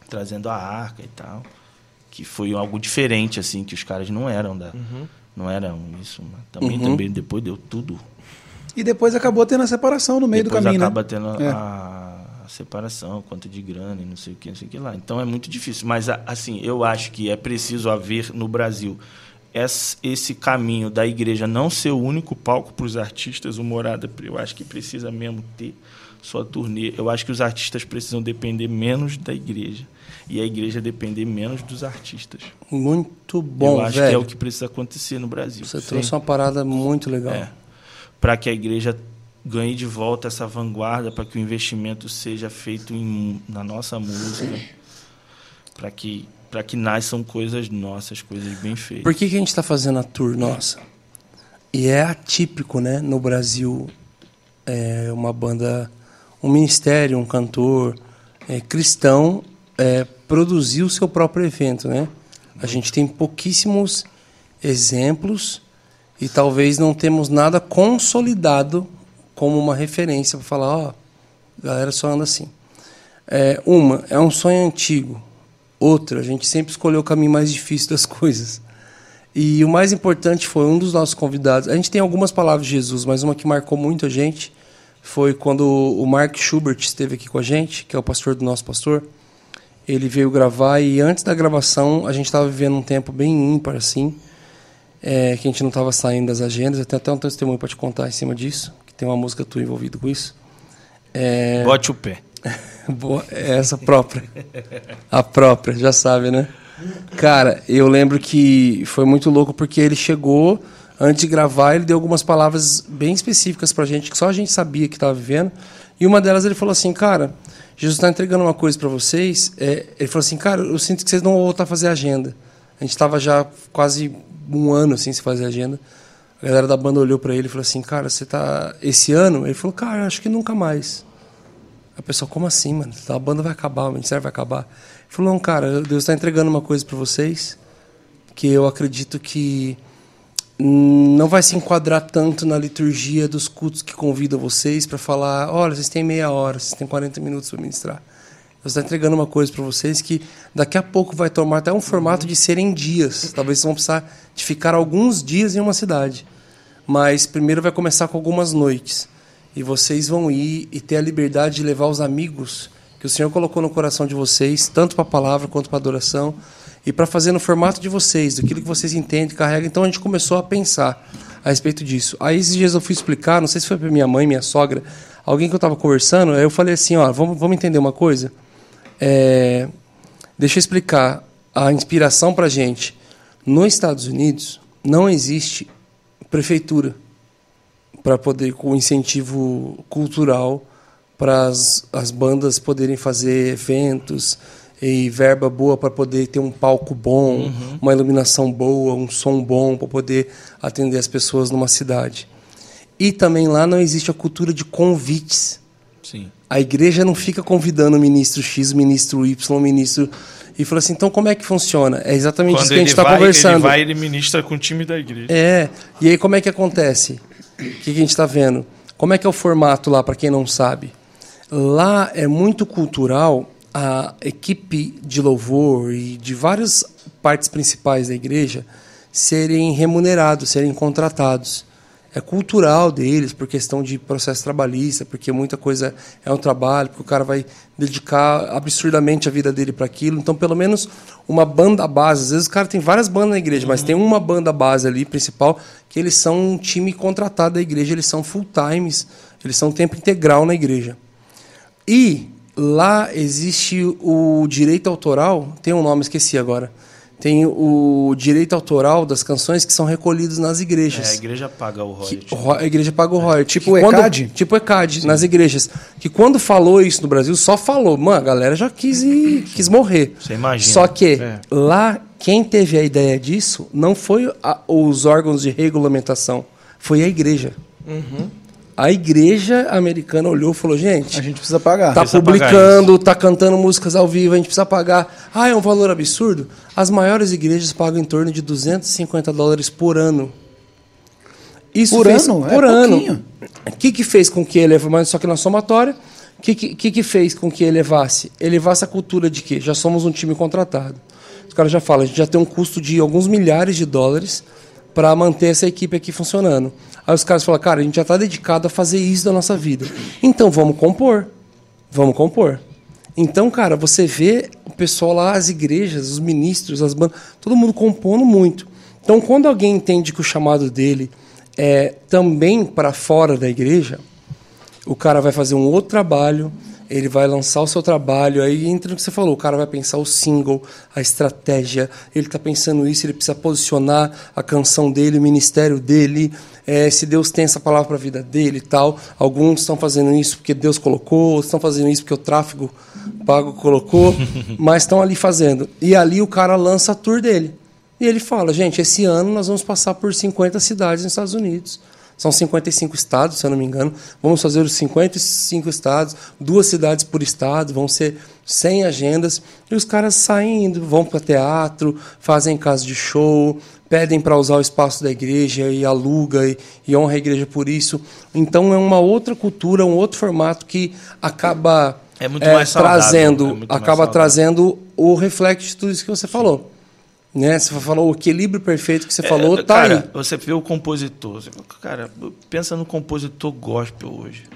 trazendo a arca e tal, que foi algo diferente assim, que os caras não eram da
Uhum.
não eram isso, mas também
Uhum.
também depois deu tudo.
E depois acabou tendo a separação no meio
depois
do caminho,
acaba
né?
tendo
É.
a, a separação, quanto de grana e não sei o que, não sei o que lá. Então é muito difícil, mas assim, eu acho que é preciso haver no Brasil esse, caminho da igreja não ser o único palco para os artistas, o Morada, eu acho que precisa mesmo ter sua turnê. Eu acho que os artistas precisam depender menos da igreja e a igreja depender menos dos artistas.
Muito bom,
eu acho
velho.
que é o que precisa acontecer no Brasil.
Você trouxe uma parada muito legal.
É. Para que a igreja ganhe de volta essa vanguarda, para que o investimento seja feito em- na nossa música, para que para que nasçam coisas nossas, coisas bem feitas.
Por que, que a gente está fazendo a tour nossa? E é atípico, né? No Brasil, é uma banda, um ministério, um cantor é, cristão é, produzir o seu próprio evento, né? A gente tem pouquíssimos exemplos e talvez não temos nada consolidado como uma referência para falar, ó, a galera só anda assim. É, uma, é um sonho antigo. Outra, a gente sempre escolheu o caminho mais difícil das (laughs) coisas. E o mais importante foi um dos nossos convidados. A gente tem algumas palavras de Jesus, mas uma que marcou muito a gente foi quando o Mark Schubert esteve aqui com a gente, que é o pastor do nosso pastor. Ele veio gravar e antes da gravação a gente estava vivendo um tempo bem ímpar assim, é, que a gente não estava saindo das agendas. Eu tenho até um testemunho para te contar em cima disso, que tem uma música tua envolvida com isso. É,
Bote o pé. (laughs)
Boa, é essa própria. A própria, já sabe, né? Cara, eu lembro que foi muito louco porque ele chegou, antes de gravar, ele deu algumas palavras bem específicas pra gente, que só a gente sabia que estava vivendo. E uma delas ele falou assim, cara, Jesus está entregando uma coisa para vocês. É, ele falou assim, cara, eu sinto que vocês não vão voltar a fazer agenda. A gente estava já quase um ano sem fazer agenda. A galera da banda olhou para ele e falou assim, cara, você tá esse ano? Ele falou, cara, acho que nunca mais. A pessoa, como assim, mano? A banda vai acabar, o ministério vai acabar. Ele falou, não, cara, Deus está entregando uma coisa para vocês que eu acredito que não vai se enquadrar tanto na liturgia dos cultos que convidam vocês para falar, olha, vocês têm meia hora, vocês têm 40 minutos para ministrar. Deus está entregando uma coisa para vocês que daqui a pouco vai tomar até um formato de serem dias. Talvez vocês vão precisar de ficar alguns dias em uma cidade. Mas primeiro vai começar com algumas noites. E vocês vão ir e ter a liberdade de levar os amigos que o Senhor colocou no coração de vocês, tanto para a palavra quanto para a adoração, e para fazer no formato de vocês, daquilo que vocês entendem, carregam. Então a gente começou a pensar a respeito disso. Aí esses dias eu fui explicar, não sei se foi para minha mãe, minha sogra, alguém que eu estava conversando, aí eu falei assim, ó, vamos, vamos entender uma coisa? É, deixa eu explicar a inspiração para gente. Nos Estados Unidos não existe prefeitura para poder com incentivo cultural para as, as bandas poderem fazer eventos e verba boa para poder ter um palco bom, uma iluminação boa, um som bom para poder atender as pessoas numa cidade. E também lá não existe a cultura de convites.
Sim.
A igreja não fica convidando o ministro X, o ministro Y, o ministro. E falou assim: então como é que funciona? É exatamente isso que a gente está conversando.
ele vai, ele ministra com o time da igreja.
É. E aí como é que acontece? O que, a gente está vendo? Como é que é o formato lá, para quem não sabe? Lá é muito cultural a equipe de louvor e de várias partes principais da igreja serem remunerados, serem contratados. É cultural deles, por questão de processo trabalhista, porque muita coisa é um trabalho, porque o cara vai dedicar absurdamente a vida dele para aquilo. Então, pelo menos uma banda base. Às vezes o cara tem várias bandas na igreja, mas tem uma banda base ali, principal, que eles são um time contratado da igreja, eles são full times, eles são tempo integral na igreja. E lá existe o direito autoral, tem um nome, esqueci agora. Tem o direito autoral das canções que são recolhidos nas
É, a
igrejas.
igreja paga o
Que-
royalty.
ro- a igreja paga o royalty.
Tipo
Que
o
quando-
ECAD?
Tipo o ECAD, nas igrejas. Que quando falou isso no Brasil, só falou. Mano, a galera já quis, ir, (coughs) quis morrer.
Você imagina.
Só que
É.
lá, quem teve a ideia disso não foi a- os órgãos de regulamentação, foi a igreja. A igreja americana olhou e falou: gente,
A gente precisa pagar.
tá
Precisa pagar
publicando, tá cantando músicas ao vivo, a gente precisa pagar. Ah, é um valor absurdo? As maiores igrejas pagam em torno de 250 dólares por ano. Isso
Por
fez,
ano? É
Por ano.
pouquinho.
O que, que fez com que elevasse, mas só que na somatória, o que, que, que que fez com que elevasse? Elevasse a cultura de que já somos um time contratado. Os caras já falam, a gente já tem um custo de alguns milhares de dólares para manter essa equipe aqui funcionando. Aí os caras falam, cara, a gente já está dedicado a fazer isso da nossa vida. Então vamos compor. Vamos compor. Então, cara, você vê o pessoal lá, as igrejas, os ministros, as bandas, todo mundo compondo muito. Então, quando alguém entende que o chamado dele é também para fora da igreja, o cara vai fazer um outro trabalho, ele vai lançar o seu trabalho, aí entra no que você falou, o cara vai pensar o single, a estratégia, ele está pensando isso, ele precisa posicionar a canção dele, o ministério dele, é, se Deus tem essa palavra para a vida dele e tal. Alguns estão fazendo isso porque Deus colocou, outros estão fazendo isso porque o tráfego pago colocou, (laughs) mas estão ali fazendo. E ali o cara lança a tour dele. E ele fala, gente, esse ano nós vamos passar por 50 cidades nos Estados Unidos. São 55 estados, se eu não me engano. Vamos fazer os 55 estados, duas cidades por estado, vão ser 100 agendas. E os caras saem indo, vão para teatro, fazem casa de show, pedem para usar o espaço da igreja e aluga e, e honra a igreja por isso. Então é uma outra cultura, um outro formato que acaba
É muito mais saudável,
trazendo,
é muito mais
acaba
saudável.
trazendo o reflexo de tudo isso que você falou. Né? Você falou o equilíbrio perfeito que você falou,
É,
tá
cara,
aí.
Você vê o compositor. Você, cara, pensa no compositor gospel hoje.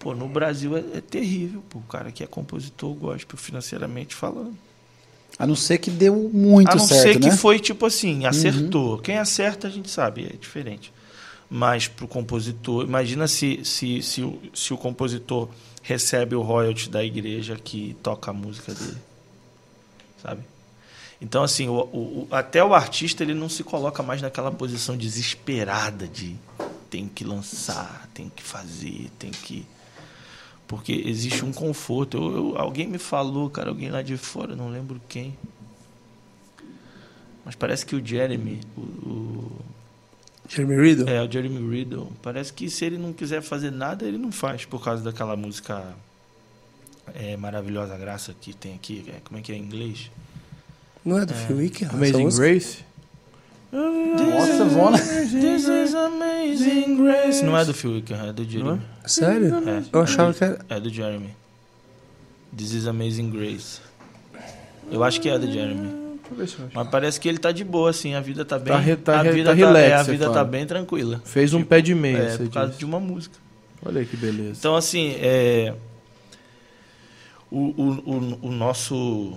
Pô, no Brasil é, é terrível, pô, o cara que é compositor gospel financeiramente falando.
A não ser que deu muito
a não
certo,
ser que
né?
foi tipo assim, acertou. Quem acerta a gente sabe, é diferente. Mas pro compositor, imagina se, se, se, o, se o compositor recebe o royalty da igreja que toca a música dele. Sabe? Então, assim, o, o- até o artista ele não se coloca mais naquela posição desesperada de tem que lançar, tem que fazer, tem que. Porque existe um conforto. Eu- eu- alguém me falou, cara, alguém lá de fora, não lembro quem. Mas parece que o Jeremy, o, o-
Jeremy Riddle?
é, o Jeremy Riddle, parece que se ele não quiser fazer nada, ele não faz por causa daquela música é, maravilhosa graça que tem aqui. É, como é que é em inglês?
Não é do Phil Wickham? essa
Amazing? Grace?
Nossa, Vona.
This is amazing grace. Não é do Phil Wickham, é do Jeremy.
Sério?
É,
Eu achava
é do,
que era.
É do Jeremy. This is amazing grace. Eu acho que é do Jeremy.
Deixa eu ver se eu acho.
Mas parece que ele tá de boa, assim. A vida tá bem.
Tá re- tá
a vida
tá relax,
é, a
você
vida
fala.
tá bem tranquila.
Fez um pé de meia,
É,
você
por causa
disse.
de uma música.
Olha aí que beleza.
Então, assim, é, o, o, o, o nosso,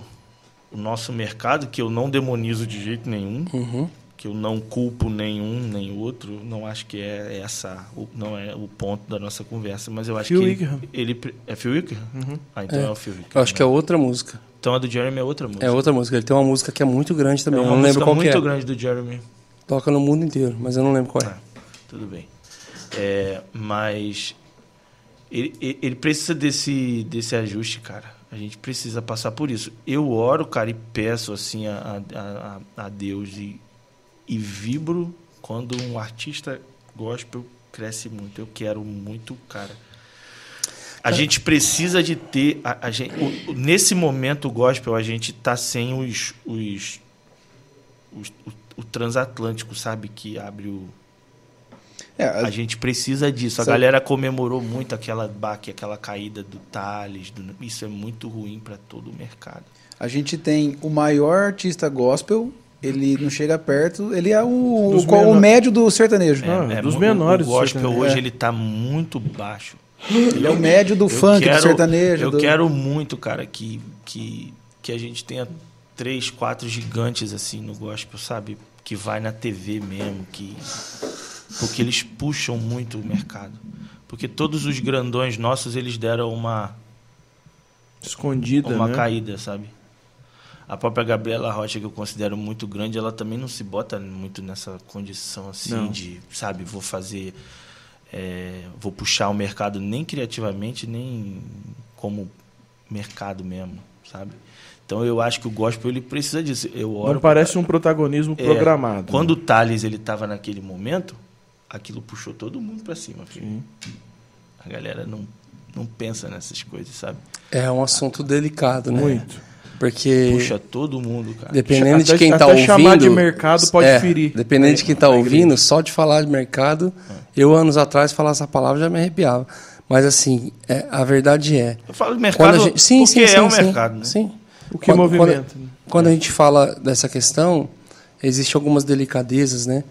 o nosso mercado, que eu não demonizo de jeito nenhum,
Uhum.
que eu não culpo nenhum nem outro, não acho que é essa, não é o ponto da nossa conversa, mas eu acho
Phil
que
Wickham.
ele pre- é Phil Wickham? Ah, então é, o Phil Wickham.
Eu acho que é outra música.
Então a do Jeremy é outra música.
É outra música. Ele tem uma música que é muito grande também.
É
eu
uma
não lembro qual que
muito
é.
grande do Jeremy.
Toca no mundo inteiro, mas eu não lembro qual é.
Ah, tudo bem. É, mas ele, ele- ele precisa desse, desse ajuste, cara. A gente precisa passar por isso. Eu oro, cara, e peço assim a, a, a, Deus e, e vibro quando um artista gospel cresce muito. Eu quero muito, cara. A gente precisa de ter. A, a gente, o- nesse momento, o gospel, a gente tá sem os. os, os o, o transatlântico, sabe? Que abre o.
É,
A gente precisa disso. A
Sabe-
galera comemorou muito aquela baque, aquela caída do Thales. do- Isso é muito ruim para todo o mercado.
A gente tem o maior artista gospel, ele não chega perto, ele é o,
Dos
o, qual- o
menor-
médio do sertanejo.
Ah, dos
mu-
menores
O
do
gospel
sertanejo.
hoje
É.
ele tá muito baixo.
Ele é o médio do
Eu
funk,
quero-
do sertanejo.
Eu
do-
quero muito, cara, que, que, que a gente tenha três, quatro gigantes assim no gospel, sabe? Que vai na TV mesmo, que porque eles puxam muito o mercado. Porque todos os grandões nossos, eles deram uma
Escondida,
uma
né?
caída, sabe? A própria Gabriela Rocha, que eu considero muito grande, ela também não se bota muito nessa condição assim
Não.
de, sabe, vou fazer. é, vou puxar o mercado nem criativamente, nem como mercado mesmo, sabe? Então eu acho que o gospel ele precisa disso. Eu oro
Não parece um protagonismo
é,
programado.
Quando
né?
o Thales ele tava naquele momento, aquilo puxou todo mundo para cima, filho.
Sim.
A galera não, não pensa nessas coisas, sabe?
É um assunto delicado, né?
Muito.
Porque
Puxa todo mundo, cara.
dependendo de
Até-
quem tá
até
ouvindo,
chamar de mercado pode
é,
ferir.
Dependendo de quem tá
A
ouvindo, só de falar de mercado, eu anos atrás falar essa palavra já me arrepiava. Mas assim, é, a verdade é,
Eu falo de
quando
mercado
a gente, sim,
porque
sim, sim,
é um
sim,
mercado, né?
Sim.
O que
Quando-
movimenta.
Quando,
né?
quando a gente fala dessa questão, existem algumas delicadezas, né?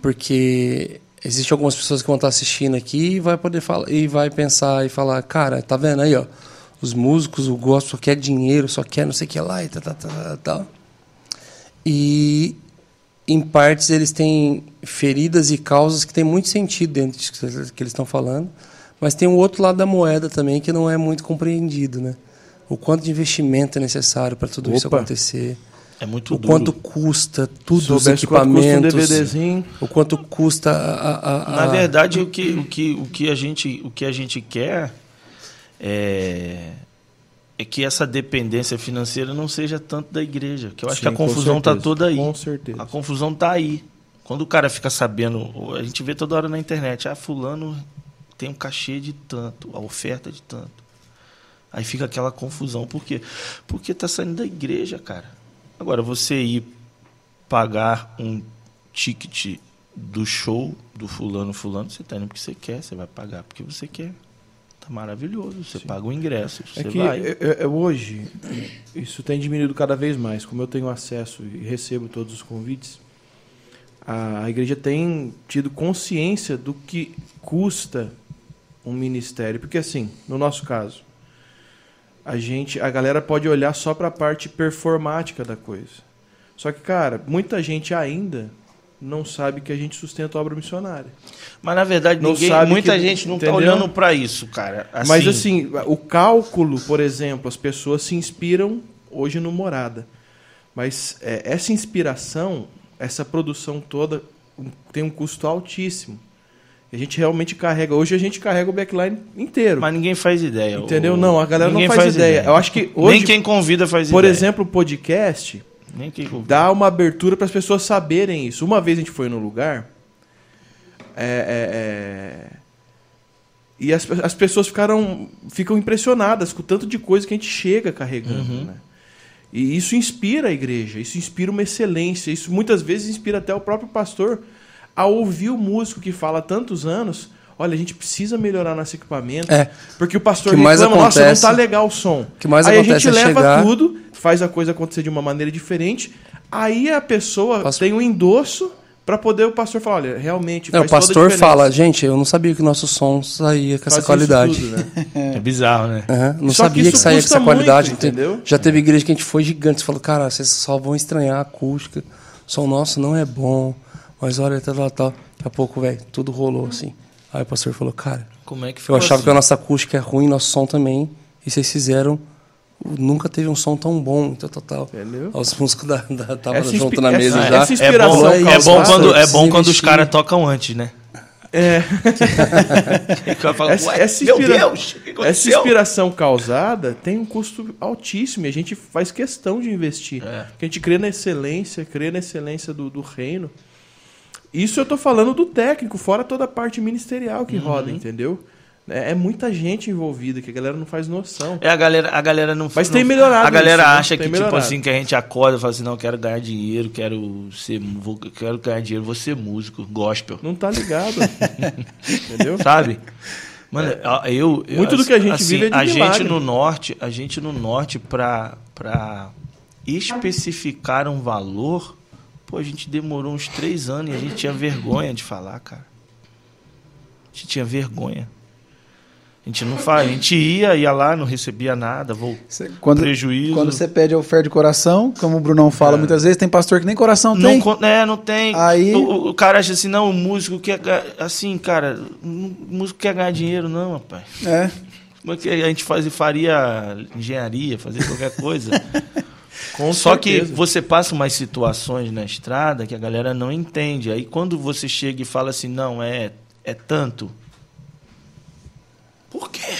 Porque existem algumas pessoas que vão estar assistindo aqui e vai poder falar e vai pensar e falar, cara, tá vendo aí, ó? Os músicos, o gospel só quer dinheiro, só quer não sei o que lá e tal, tal, tal, tal. E em partes eles têm feridas e causas que têm muito sentido dentro disso que eles estão falando, mas tem um outro lado da moeda também que não é muito compreendido, né? O quanto de investimento é necessário para tudo isso
Opa.
acontecer,
É muito
o
duro.
quanto custa tudo os
Soubesse quanto custa um
equipamentos, o quanto custa a, a- a-
Na verdade, o que, o, que, o, que a gente, o que a gente quer é, é que essa dependência financeira não seja tanto da igreja. Que eu acho
Sim,
que a confusão está toda aí.
com certeza.
A confusão está aí. Quando o cara fica sabendo, a gente vê toda hora na internet, ah, fulano tem um cachê de tanto, a oferta de tanto. Aí fica aquela confusão. Por quê? Porque está saindo da igreja, cara. Agora, você ir pagar um ticket do show do fulano fulano, você tá indo porque você quer, você vai pagar porque você quer. Tá maravilhoso, você paga o ingresso, você
É que
vai.
é- é- é hoje, isso tem diminuído cada vez mais. Como eu tenho acesso e recebo todos os convites, a, a igreja tem tido consciência do que custa um ministério. Porque assim, no nosso caso, a gente, a galera pode olhar só para a parte performática da coisa. Só que, cara, muita gente ainda não sabe que a gente sustenta a obra missionária.
Mas na verdade, ninguém, muita
que-
gente não tá
entendeu?
olhando para isso, cara.
Mas assim, o cálculo, por exemplo, as pessoas se inspiram hoje no Morada. Mas é, essa inspiração, essa produção toda tem um custo altíssimo. A gente realmente carrega. Hoje a gente carrega o backline inteiro.
Mas ninguém faz ideia.
entendeu?
O-
Não, a galera não
ninguém
faz, ideia. Eu acho que hoje,
Nem quem convida faz
por
ideia.
exemplo, o podcast
Nem quem convida.
dá uma abertura para as pessoas saberem isso. Uma vez a gente foi no lugar é, é, é, e as, as pessoas ficaram ficam impressionadas com o tanto de coisa que a gente chega carregando.
Uhum.
Né? E isso inspira a igreja, isso inspira uma excelência, isso muitas vezes inspira até o próprio pastor a ouvir o músico que fala há tantos anos. Olha, a gente precisa melhorar nosso equipamento.
É.
Porque o pastor
Que mais
reclama, nossa, não
acontece-
tá legal o som.
que mais
aí a
acontece
gente
é
leva
chegar-
tudo, faz a coisa acontecer de uma maneira diferente. Aí a pessoa
Pastor-
tem um endosso para poder o pastor falar, olha, realmente faz
o
toda a
pastor fala, gente, eu não sabia que o nosso som saía com
Faz
essa
isso
qualidade.
tudo, né? (laughs)
É bizarro, né?
Aham, Não
Só que
sabia
isso
que, saía com essa qualidade.
muito, entendeu?
Já teve igreja que a gente foi gigante. Você falou, cara, vocês só vão estranhar a acústica. O som nosso não é bom. Mas olha, tal, tal, tal. Daqui a pouco, velho, tudo rolou assim. Aí o pastor falou, cara,
Como é que
eu
ficou
achava
assim?
que a nossa acústica é ruim, nosso som também. E vocês fizeram. Nunca teve um som tão bom, tal, tal, tal.
Entendeu?
Aí Os músicos da, da, tava junto na mesa
essa-
já.
essa
É
inspiração
bom, é bom
causada,
quando, é bom quando os caras tocam antes, né?
É,
O cara fala,
essa,
"Ué,
essa
meu
inspira-
Deus, o que
essa
aconteceu?"
inspiração causada tem um custo altíssimo e a gente faz questão de investir.
É.
Porque a gente crê na excelência, crê na excelência do, do reino. Isso eu tô falando do técnico, fora toda a parte ministerial que roda,
Uhum.
entendeu? É, é muita gente envolvida que a galera não faz noção.
É, a galera, a galera não
Mas
não-
tem melhorado
A galera
isso, né?
acha que, tipo
melhorado.
assim, que a gente acorda e fala assim, não, quero ganhar dinheiro, quero ser. Vou, quero ganhar dinheiro, vou ser músico, gospel.
Não tá ligado. (laughs) entendeu?
Sabe? Mano, eu, eu-
Muito do que a gente
assim,
vive é de
a gente
milagre.
no norte, a gente no norte pra, pra especificar um valor, pô, a gente demorou uns três anos e a gente tinha vergonha de falar, cara. A gente tinha vergonha. A gente não faz, a gente ia, ia lá, não recebia nada.
Cê- Quando,
Prejuízo.
quando você pede a oferta de coração, como o Brunão fala muitas vezes, tem pastor que nem coração
Não,
tem.
é, não tem.
Aí-
O, o- cara acha assim, não, o músico quer. Assim, cara, o músico quer ganhar dinheiro, não, rapaz.
É.
Como é que a gente faz, faria engenharia, fazer qualquer coisa? (laughs)
Com
Só que
certeza.
você passa umas situações na estrada que a galera não entende. Aí quando você chega e fala assim, não, é, é tanto. Por quê?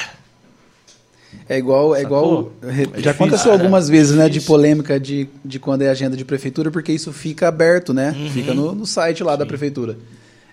É igual, é igual.
Sacou?
É
já
difícil,
aconteceu
cara,
algumas
é
vezes, né, de polêmica de, de quando é agenda de prefeitura, porque isso fica aberto, né?
Uhum.
Fica no, no site lá da prefeitura.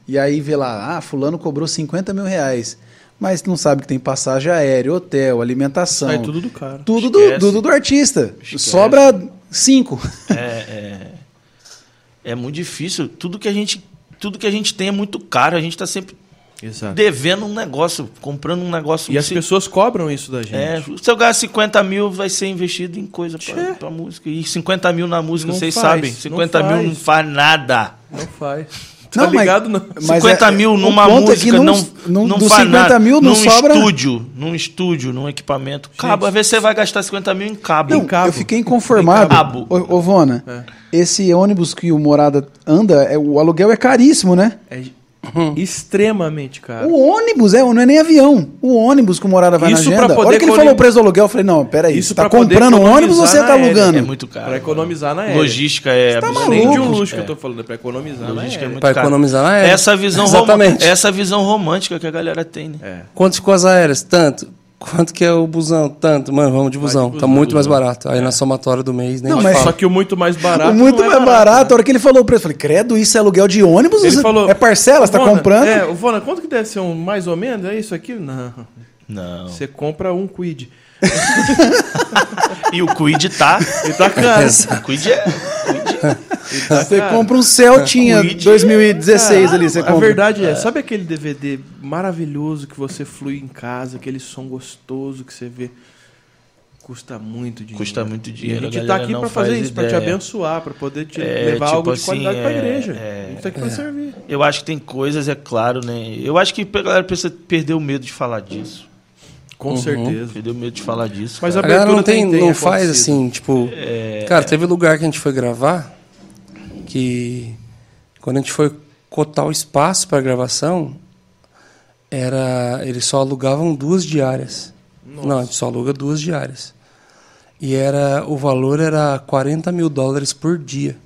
E aí vê lá, ah, fulano cobrou 50 mil reais. Mas não sabe que tem passagem aérea, hotel, alimentação.
Sai tudo do cara.
Tudo do,
Esquece.
do, do artista.
Esquece.
Sobra cinco.
É, é, é muito difícil. Tudo que a gente, tudo que a gente tem é muito caro. A gente está sempre
Exato.
devendo um negócio, comprando um negócio.
E as pessoas cobram isso da gente.
É, se eu ganhar 50 mil, vai ser investido em coisa pra música. E 50 mil na música,
Não
vocês
faz,
sabem.
não
50 mil
faz.
não faz nada.
Não faz. Tá
Não, mas-
ligado? Não.
Mas
50
é-
mil numa
é que
música
não-
não,
não-
não
dos
faz
50
nada.
mil não
num
sobra-
estúdio, num estúdio, num equipamento. Cabo, às vezes você vai gastar 50 mil em cabo.
Não,
cabo.
eu fiquei inconformado.
Cabo.
Ô, ô, Vona,
É.
esse ônibus que o Morada anda, é, o aluguel é caríssimo, né?
É extremamente caro.
O ônibus, é, não é nem avião. O ônibus que o Morada vai
Isso
na agenda. A
poder
hora que ele falou o preço do aluguel, eu falei, não, peraí,
Isso
você tá comprando um ônibus ou você tá
na
alugando?
É muito caro.
Pra economizar na aérea.
Logística é
tá
absurdo.
Nem de um
maluco.
luxo que
É.
eu tô falando, é pra economizar na
Logística é
aérea.
muito
Pra
caro.
economizar na aérea.
Essa visão, (laughs)
Exatamente.
rom- essa visão romântica que a galera tem, né?
É.
Quanto ficou as aéreas? Tanto. Quanto que é o busão? Tanto. Mano, vamos de busão.
busão,
tá muito mais barato. Aí na somatória do mês, nem
Não, mas-
falo.
Só que o muito mais barato.
O muito
não é
mais barato,
né?
a hora que ele falou o preço, eu falei, credo, isso é aluguel de ônibus?
Ele
Você-
falou.
é parcela, você tá comprando?
É, o Vona, quanto que deve ser um mais ou menos? É isso aqui? Não.
Não.
Você compra um quid. (laughs)
E o Quid tá.
E tá caro.
o Quid é.
Tá
Você compra um Celtinha
Quid.
2016
Cara,
ali, você
A
compra.
verdade é, sabe aquele DVD maravilhoso que você flui em casa, aquele som gostoso que você vê? Custa muito dinheiro.
Custa muito dinheiro,
E a gente
a
tá
galera
aqui pra fazer
faz
isso, pra te abençoar, pra poder te
É,
levar
tipo
algo de
assim,
qualidade pra
é,
igreja.
é,
a gente tá aqui pra servir.
Eu acho que tem coisas, é claro, né? Eu acho que a galera precisa perder o medo de falar disso.
Com certeza.
Perdeu o medo de falar disso.
Mas
cara.
A galera não,
abertura
tem,
tem- tem
não faz
acontecido.
assim, tipo.
É,
Cara, teve lugar que a gente foi gravar que quando a gente foi cotar o espaço para gravação, era eles só alugavam duas diárias. Não, a gente só aluga duas diárias. E era o valor era 40 mil dólares por dia.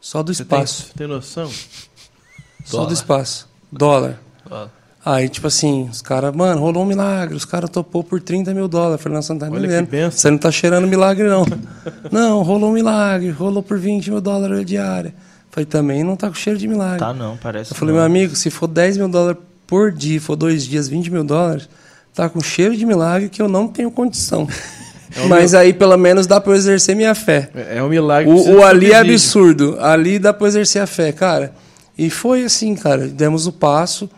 Só do
tem,
espaço.
você tem noção?
Só
Dólar.
do espaço. Dólar.
ó,
Aí, tipo assim, os caras, mano, rolou um milagre, os caras topou por 30 mil dólares. Não, você não tá entendendo. Você não tá cheirando milagre, não. (laughs) não, rolou um milagre, rolou por 20 mil dólares a diária. Falei, também não tá com cheiro de milagre.
Tá não, parece.
Eu falei,
não.
meu amigo, se for 10 mil dólares por dia, for dois dias, 20 mil dólares, tá com cheiro de milagre que eu não tenho condição. (laughs) Mas aí, pelo menos, dá pra eu exercer minha fé.
É é um milagre.
O, o ali é absurdo. Ali dá pra exercer a fé, cara. E foi assim, cara. Demos o passo,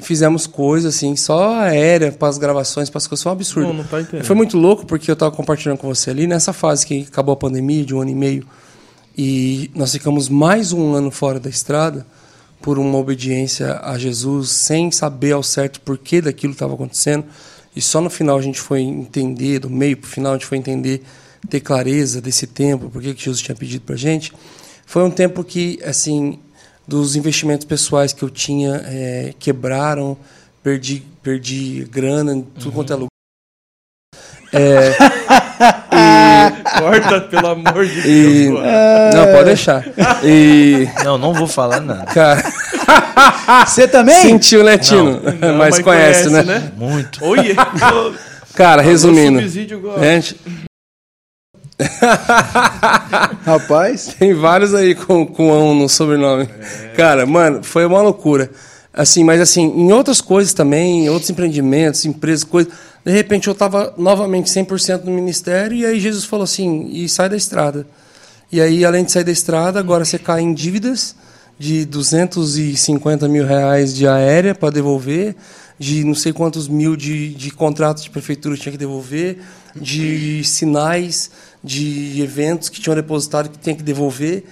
fizemos coisas assim, só aérea para as gravações, para as coisas. Foi um absurdo.
Não, não tá entendendo.
Foi muito louco porque eu tava compartilhando com você ali nessa fase que acabou a pandemia de um ano e meio e nós ficamos mais um ano fora da estrada por uma obediência a Jesus sem saber ao certo por que daquilo estava acontecendo e só no final a gente foi entender do meio para o final a gente foi entender ter clareza desse tempo por que Jesus tinha pedido para gente foi um tempo que assim dos investimentos pessoais que eu tinha eh, quebraram perdi perdi grana em tudo quanto é lugar (laughs)
Corta, pelo amor de (laughs)
E...
Deus.
Não, pode deixar. E.
Não, não vou falar nada.
Cara, (laughs)
Você também?
sentiu, né, Tino?
Não,
mas, conhece, né?
Muito.
Oi.
Cara, resumindo. Gente, (laughs)
Rapaz.
tem vários aí com, com um no sobrenome. Cara, mano, foi uma loucura. Assim, mas assim, em outras coisas também, em outros empreendimentos, empresas, coisas. De repente eu tava novamente 100% no ministério e aí Jesus falou assim: e sai da estrada. E aí, além de sair da estrada, agora você cai em dívidas de 250 mil reais de aérea para devolver, de não sei quantos mil de, de contratos de prefeitura tinha que devolver, de sinais de eventos que tinham depositado que tinha que devolver.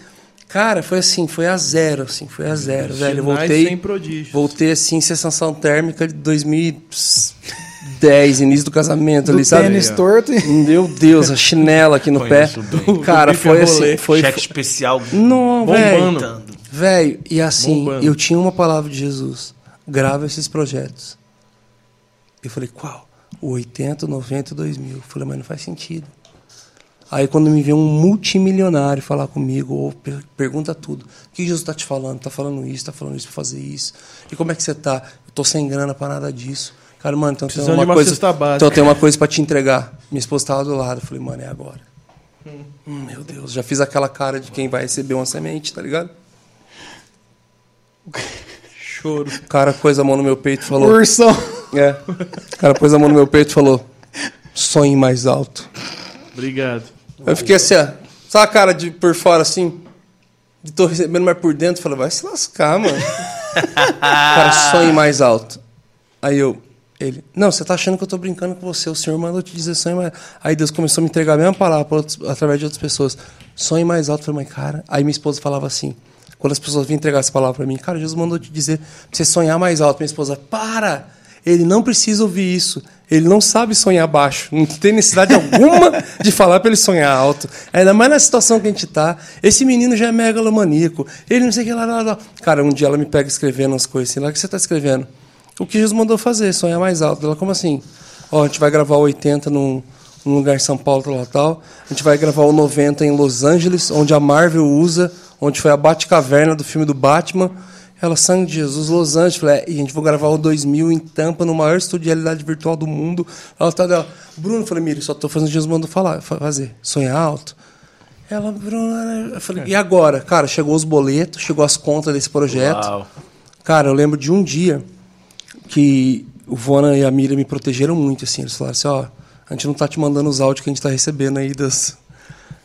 Cara, foi assim, foi a zero, assim, foi a zero, velho. Eu voltei,
sem prodígios.
voltei assim, sensação térmica de 2010, início do casamento
Do
ali, sabe?
tênis torto.
Meu Deus, a chinela aqui no pé.
Conheço bem.
Cara, foi assim, foi
Cheque especial.
não, velho.
Bombando.
Velho, e assim,
Bombando.
eu tinha uma palavra de Jesus. Grava esses projetos. Eu falei, qual? O 80, 90 e 2000. Eu falei, mas não faz sentido. Aí quando me vê um multimilionário falar comigo, ou per- pergunta tudo. O que Jesus está te falando? Está falando isso, está falando isso para fazer isso. E como é que você tá? Eu tô sem grana para nada disso. Cara, mano, então tem uma,
uma
coisa. Então tem uma coisa para te entregar. Minha esposa estava do lado. Eu falei, mano, é agora. Hum, meu Deus, já fiz aquela cara de quem vai receber uma semente, tá ligado?
Choro.
O cara pôs a mão no meu peito e falou.
Ursão.
É. O cara pôs a mão no meu peito e falou: sonhe mais alto.
Obrigado.
Eu fiquei assim, ó. Sabe a cara de por fora assim? De tô recebendo, mas por dentro, falei, vai se lascar, mano. cara sonhe mais alto. Aí eu, ele, não, você tá achando que eu tô brincando com você, o senhor mandou te dizer sonhe mais Aí Deus começou a me entregar a mesma palavra outros- através de outras pessoas. Sonhe mais alto. Falei, mas cara. Aí minha esposa falava assim, quando as pessoas vinham entregar essa palavra pra mim, cara, Jesus mandou te dizer pra você sonhar mais alto. Minha esposa, para! Ele não precisa ouvir isso. Ele não sabe sonhar baixo. Não tem necessidade alguma de falar para ele sonhar alto. Ainda mais na situação que a gente tá. Esse menino já é megalomaníaco. Ele não sei o que lá, lá, lá. Cara, um dia ela me pega escrevendo umas coisas assim. Lá o que você tá escrevendo? O que Jesus mandou fazer, sonhar mais alto. Ela, como assim? Ó, a gente vai gravar o 80 num, num lugar em São Paulo, tal, tal. A gente vai gravar o 90 em Los Angeles, onde a Marvel usa, onde foi a Batcaverna do filme do Batman. Ela, sangue de Jesus, Los Angeles. Falei, é, e a gente vai gravar o 2000 em Tampa, no maior estúdio de realidade virtual do mundo. Ela tá dela. Bruno, eu falei, Miri, só tô fazendo o Jesus mandou falar, fazer. Sonhar alto. Ela, Bruno, eu falei, e agora? Cara, chegou os boletos, chegou as contas desse projeto.
Uau.
Cara, eu lembro de um dia que o Vona e a Miriam me protegeram muito, assim. Eles falaram assim, ó, a gente não tá te mandando os áudios que a gente tá recebendo aí das...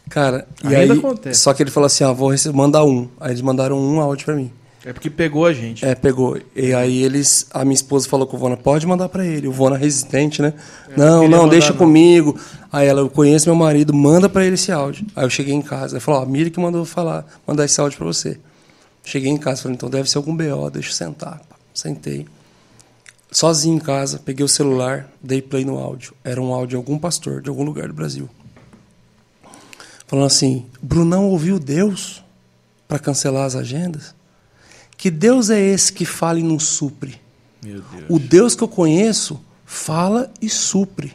Cara, e
Ainda
aí...
acontece.
Só que ele falou assim, ó, vou mandar um. Aí eles mandaram um áudio pra mim.
É porque pegou a gente.
É, pegou. E aí eles... A minha esposa falou com o Vona, pode mandar pra ele. O Vona resistente, né? não,
queria
não,
mandar,
deixa
não.
comigo. Aí ela, eu conheço meu marido, manda pra ele esse áudio. Aí eu cheguei em casa. Ela falou, ó, a Miriam que mandou falar, mandar esse áudio pra você. Cheguei em casa, falei, então deve ser algum BO, deixa eu sentar. Sentei. Sozinho em casa, peguei o celular, dei play no áudio. Era um áudio de algum pastor, de algum lugar do Brasil. Falando assim, Brunão ouviu Deus para cancelar as agendas? Que Deus é esse que fala e não supre?
Deus.
O Deus que eu conheço fala e supre.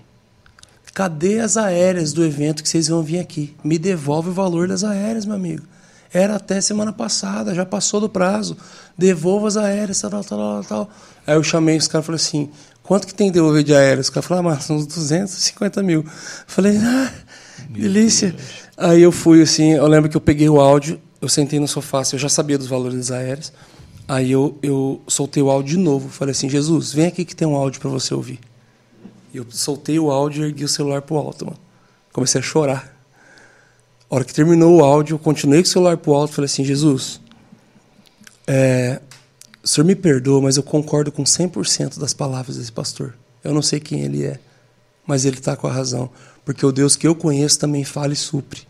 Cadê as aéreas do evento que vocês vão vir aqui? Me devolve o valor das aéreas, meu amigo. Era até semana passada, já passou do prazo. Devolva as aéreas, tal, tal, tal, tal. Aí eu chamei os caras e falei assim: quanto que tem que devolver de aéreas? Os caras falaram, ah, mas uns 250 mil. Eu falei, ah, delícia. Aí eu fui assim, eu lembro que eu peguei o áudio, eu sentei no sofá, assim, eu já sabia dos valores das aéreas. Aí eu, eu soltei o áudio de novo. Falei assim, Jesus, vem aqui que tem um áudio para você ouvir. E eu soltei o áudio e ergui o celular pro alto, mano. Comecei a chorar. A hora que terminou o áudio, eu continuei com o celular pro alto falei assim, Jesus, é, o senhor me perdoa, mas eu concordo com 100% das palavras desse pastor. Eu não sei quem ele é, mas ele está com a razão. Porque o Deus que eu conheço também fala e supre.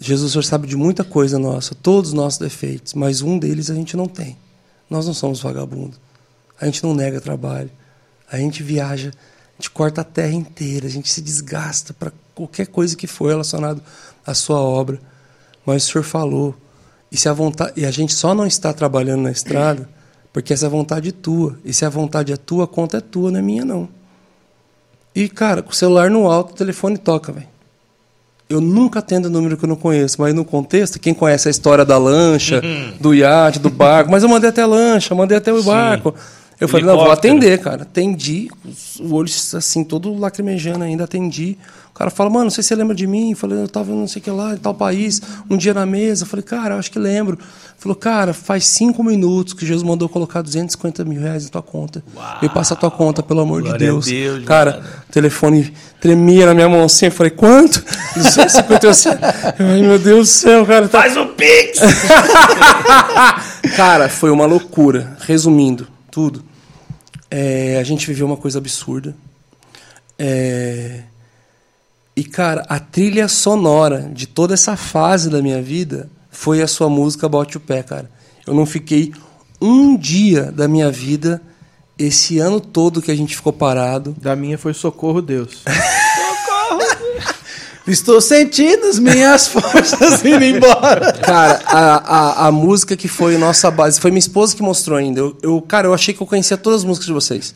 Jesus, senhor sabe de muita coisa nossa, todos os nossos defeitos, mas um deles a gente não tem. Nós não somos vagabundos. A gente não nega trabalho. A gente viaja, a gente corta a terra inteira, a gente se desgasta para qualquer coisa que for relacionado à sua obra. Mas o senhor falou. E, se a vontade, e a gente só não está trabalhando na estrada porque essa é vontade tua. E se a vontade é tua, a conta é tua, não é minha, não. E, cara, com o celular no alto, o telefone toca, velho. Eu nunca atendo número que eu não conheço, mas no contexto, quem conhece a história da lancha, do iate, do barco, mas eu mandei até a lancha, mandei até o barco. Eu falei, não, vou atender, cara. Atendi, o olho assim, todo lacrimejando ainda, atendi. O cara fala, mano, não sei se você lembra de mim. Eu falei, eu tava não sei o que lá, em tal país, um dia na mesa. Eu falei, cara, eu acho que lembro. Falou, cara, faz cinco minutos que Jesus mandou colocar 250 mil reais na tua conta. Me passa a tua conta, pelo amor de Deus.
Deus,
cara,
mano.
o telefone tremia na minha mão assim. Eu falei, quanto? 257. Ai, meu Deus do céu, cara. Tá...
Faz o Pix! (laughs)
Cara, foi uma loucura. Resumindo tudo, é, a gente viveu uma coisa absurda. É, e, cara, a trilha sonora de toda essa fase da minha vida foi a sua música Bote o Pé, cara. Eu não fiquei um dia da minha vida, esse ano todo que a gente ficou parado,
Da minha foi Socorro Deus. (laughs)
Estou sentindo as minhas (laughs) forças indo embora.
Cara, a, a, a música que foi nossa base, foi minha esposa que mostrou ainda. Eu, eu, cara, eu achei que eu conhecia todas as músicas de vocês.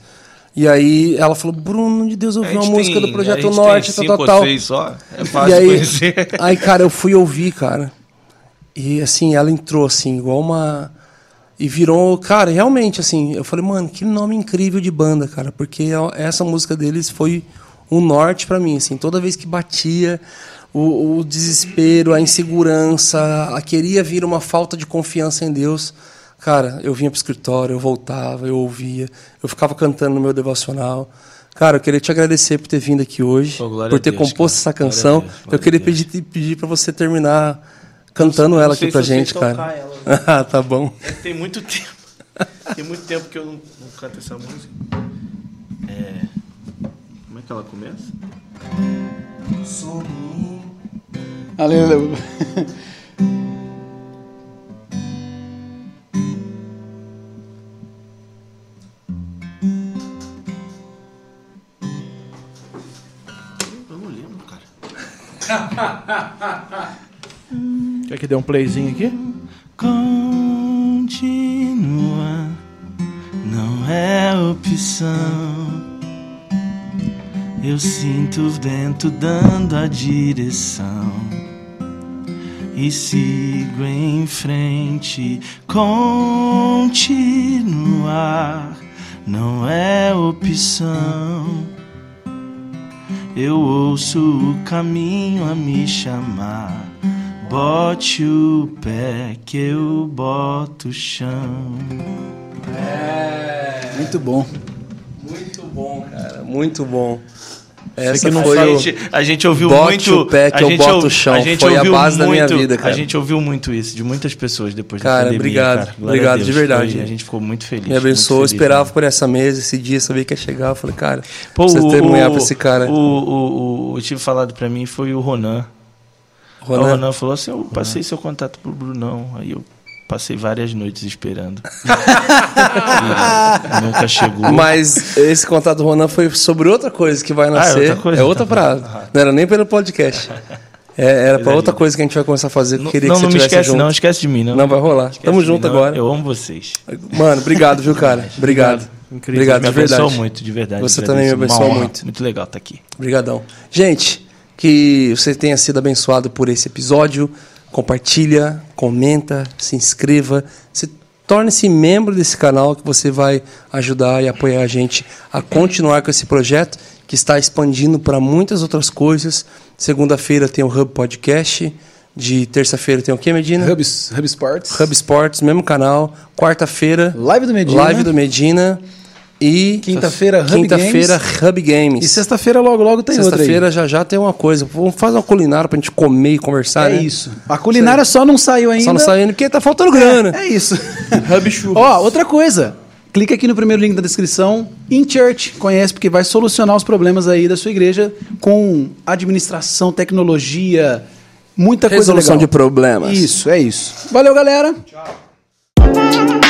E aí ela falou, Bruno de Deus, eu ouvi uma música
tem-
do Projeto
a gente
Norte,
tem
tal,
cinco
tal,
ou
tal.
seis só. É
E
fácil
aí,
conhecer. (laughs)
aí, cara, eu fui ouvir, cara. E assim, ela entrou assim, igual uma. E virou, cara, realmente, assim, eu falei, mano, que nome incrível de banda, cara, porque essa música deles foi um norte pra mim, assim, toda vez que batia, o, o desespero, a insegurança, a queria vir uma falta de confiança em Deus, cara, eu vinha pro escritório, eu voltava, eu ouvia, eu ficava cantando no meu devocional. Cara, eu queria te agradecer por ter vindo aqui hoje,
glória
por ter
Deus,
composto
cara.
essa canção.
Glória
eu queria pedir, pedir para você terminar cantando
não
ela aqui pra gente,
tocar
cara.
ela. (laughs)
Ah, tá bom.
Tem muito tempo. Tem muito tempo que eu não, não canto essa música. É. Que ela começa?
Aleluia.
Lembro, cara.
Quer que dê um playzinho aqui?
Continua, não é opção. Eu sinto o vento dando a direção e sigo em frente. Continuar não é opção. Eu ouço o caminho a me chamar. Bote o pé que eu boto o chão.
Muito bom.
Muito bom, cara. Muito bom. Essa
que não
foi
a, gente, a gente ouviu
Bote
muito.
o pé que
a
eu
gente
boto
ouv-
o chão.
a gente
Foi a base da minha
muito-
vida, cara.
A gente ouviu muito isso de muitas pessoas depois da
Cara,
pandemia.
obrigado.
cara.
Obrigado,
Deus.
de verdade.
Foi- a gente ficou muito feliz.
Me abençoou, eu
muito feliz
esperava
mesmo.
por essa mesa, esse dia, sabia que ia chegar. Eu falei, cara,
Pô,
preciso
o-
testemunhar pra esse cara.
O, o, o, o tive falado pra mim foi o Ronan. O
Ronan,
Ronan falou assim: eu passei seu contato pro Brunão. Aí eu passei várias noites esperando. (laughs) Nunca chegou.
Mas esse contato do Ronan foi sobre outra coisa que vai nascer.
outra coisa?
É outra parada. Não era nem pelo podcast. É, era pra outra coisa que a gente vai começar a fazer.
Não,
queria
não,
que você
não me esquece,
junto.
não. Esquece de mim, não.
Não vai rolar.
Esquece
Tamo
mim,
junto
não.
agora.
Eu amo vocês.
Mano, obrigado, viu, cara? Obrigado.
Incrível.
Obrigado,
me
de verdade.
abençoou muito, de verdade.
Você também me abençoou muito.
Muito legal estar aqui.
Obrigadão. Gente, que você tenha sido abençoado por esse episódio. Compartilha, comenta, se inscreva, se torne-se membro desse canal que você vai ajudar e apoiar a gente a continuar com esse projeto que está expandindo para muitas outras coisas. Segunda-feira tem o Hub Podcast, de terça-feira tem o que, Medina?
Hub, Hub Sports.
Hub Sports, mesmo canal. Quarta-feira,
Live do Medina.
Live do Medina. E
Quinta-feira, Hub
quinta-feira,
Games.
Hub Games.
E sexta-feira, logo, logo tem outra aí.
Sexta-feira já já tem uma coisa. Vamos fazer uma culinária pra gente comer e conversar,
É
né?
isso. A culinária só não saiu ainda.
Só não saindo porque tá faltando grana.
É, é isso. (laughs)
Hub Churros.
Ó, outra coisa. Clica aqui no primeiro link da descrição. In Church, conhece porque vai solucionar os problemas aí da sua igreja com administração, tecnologia, muita coisa
Resolução
legal.
de problemas.
Isso, é isso. Valeu, galera. Tchau.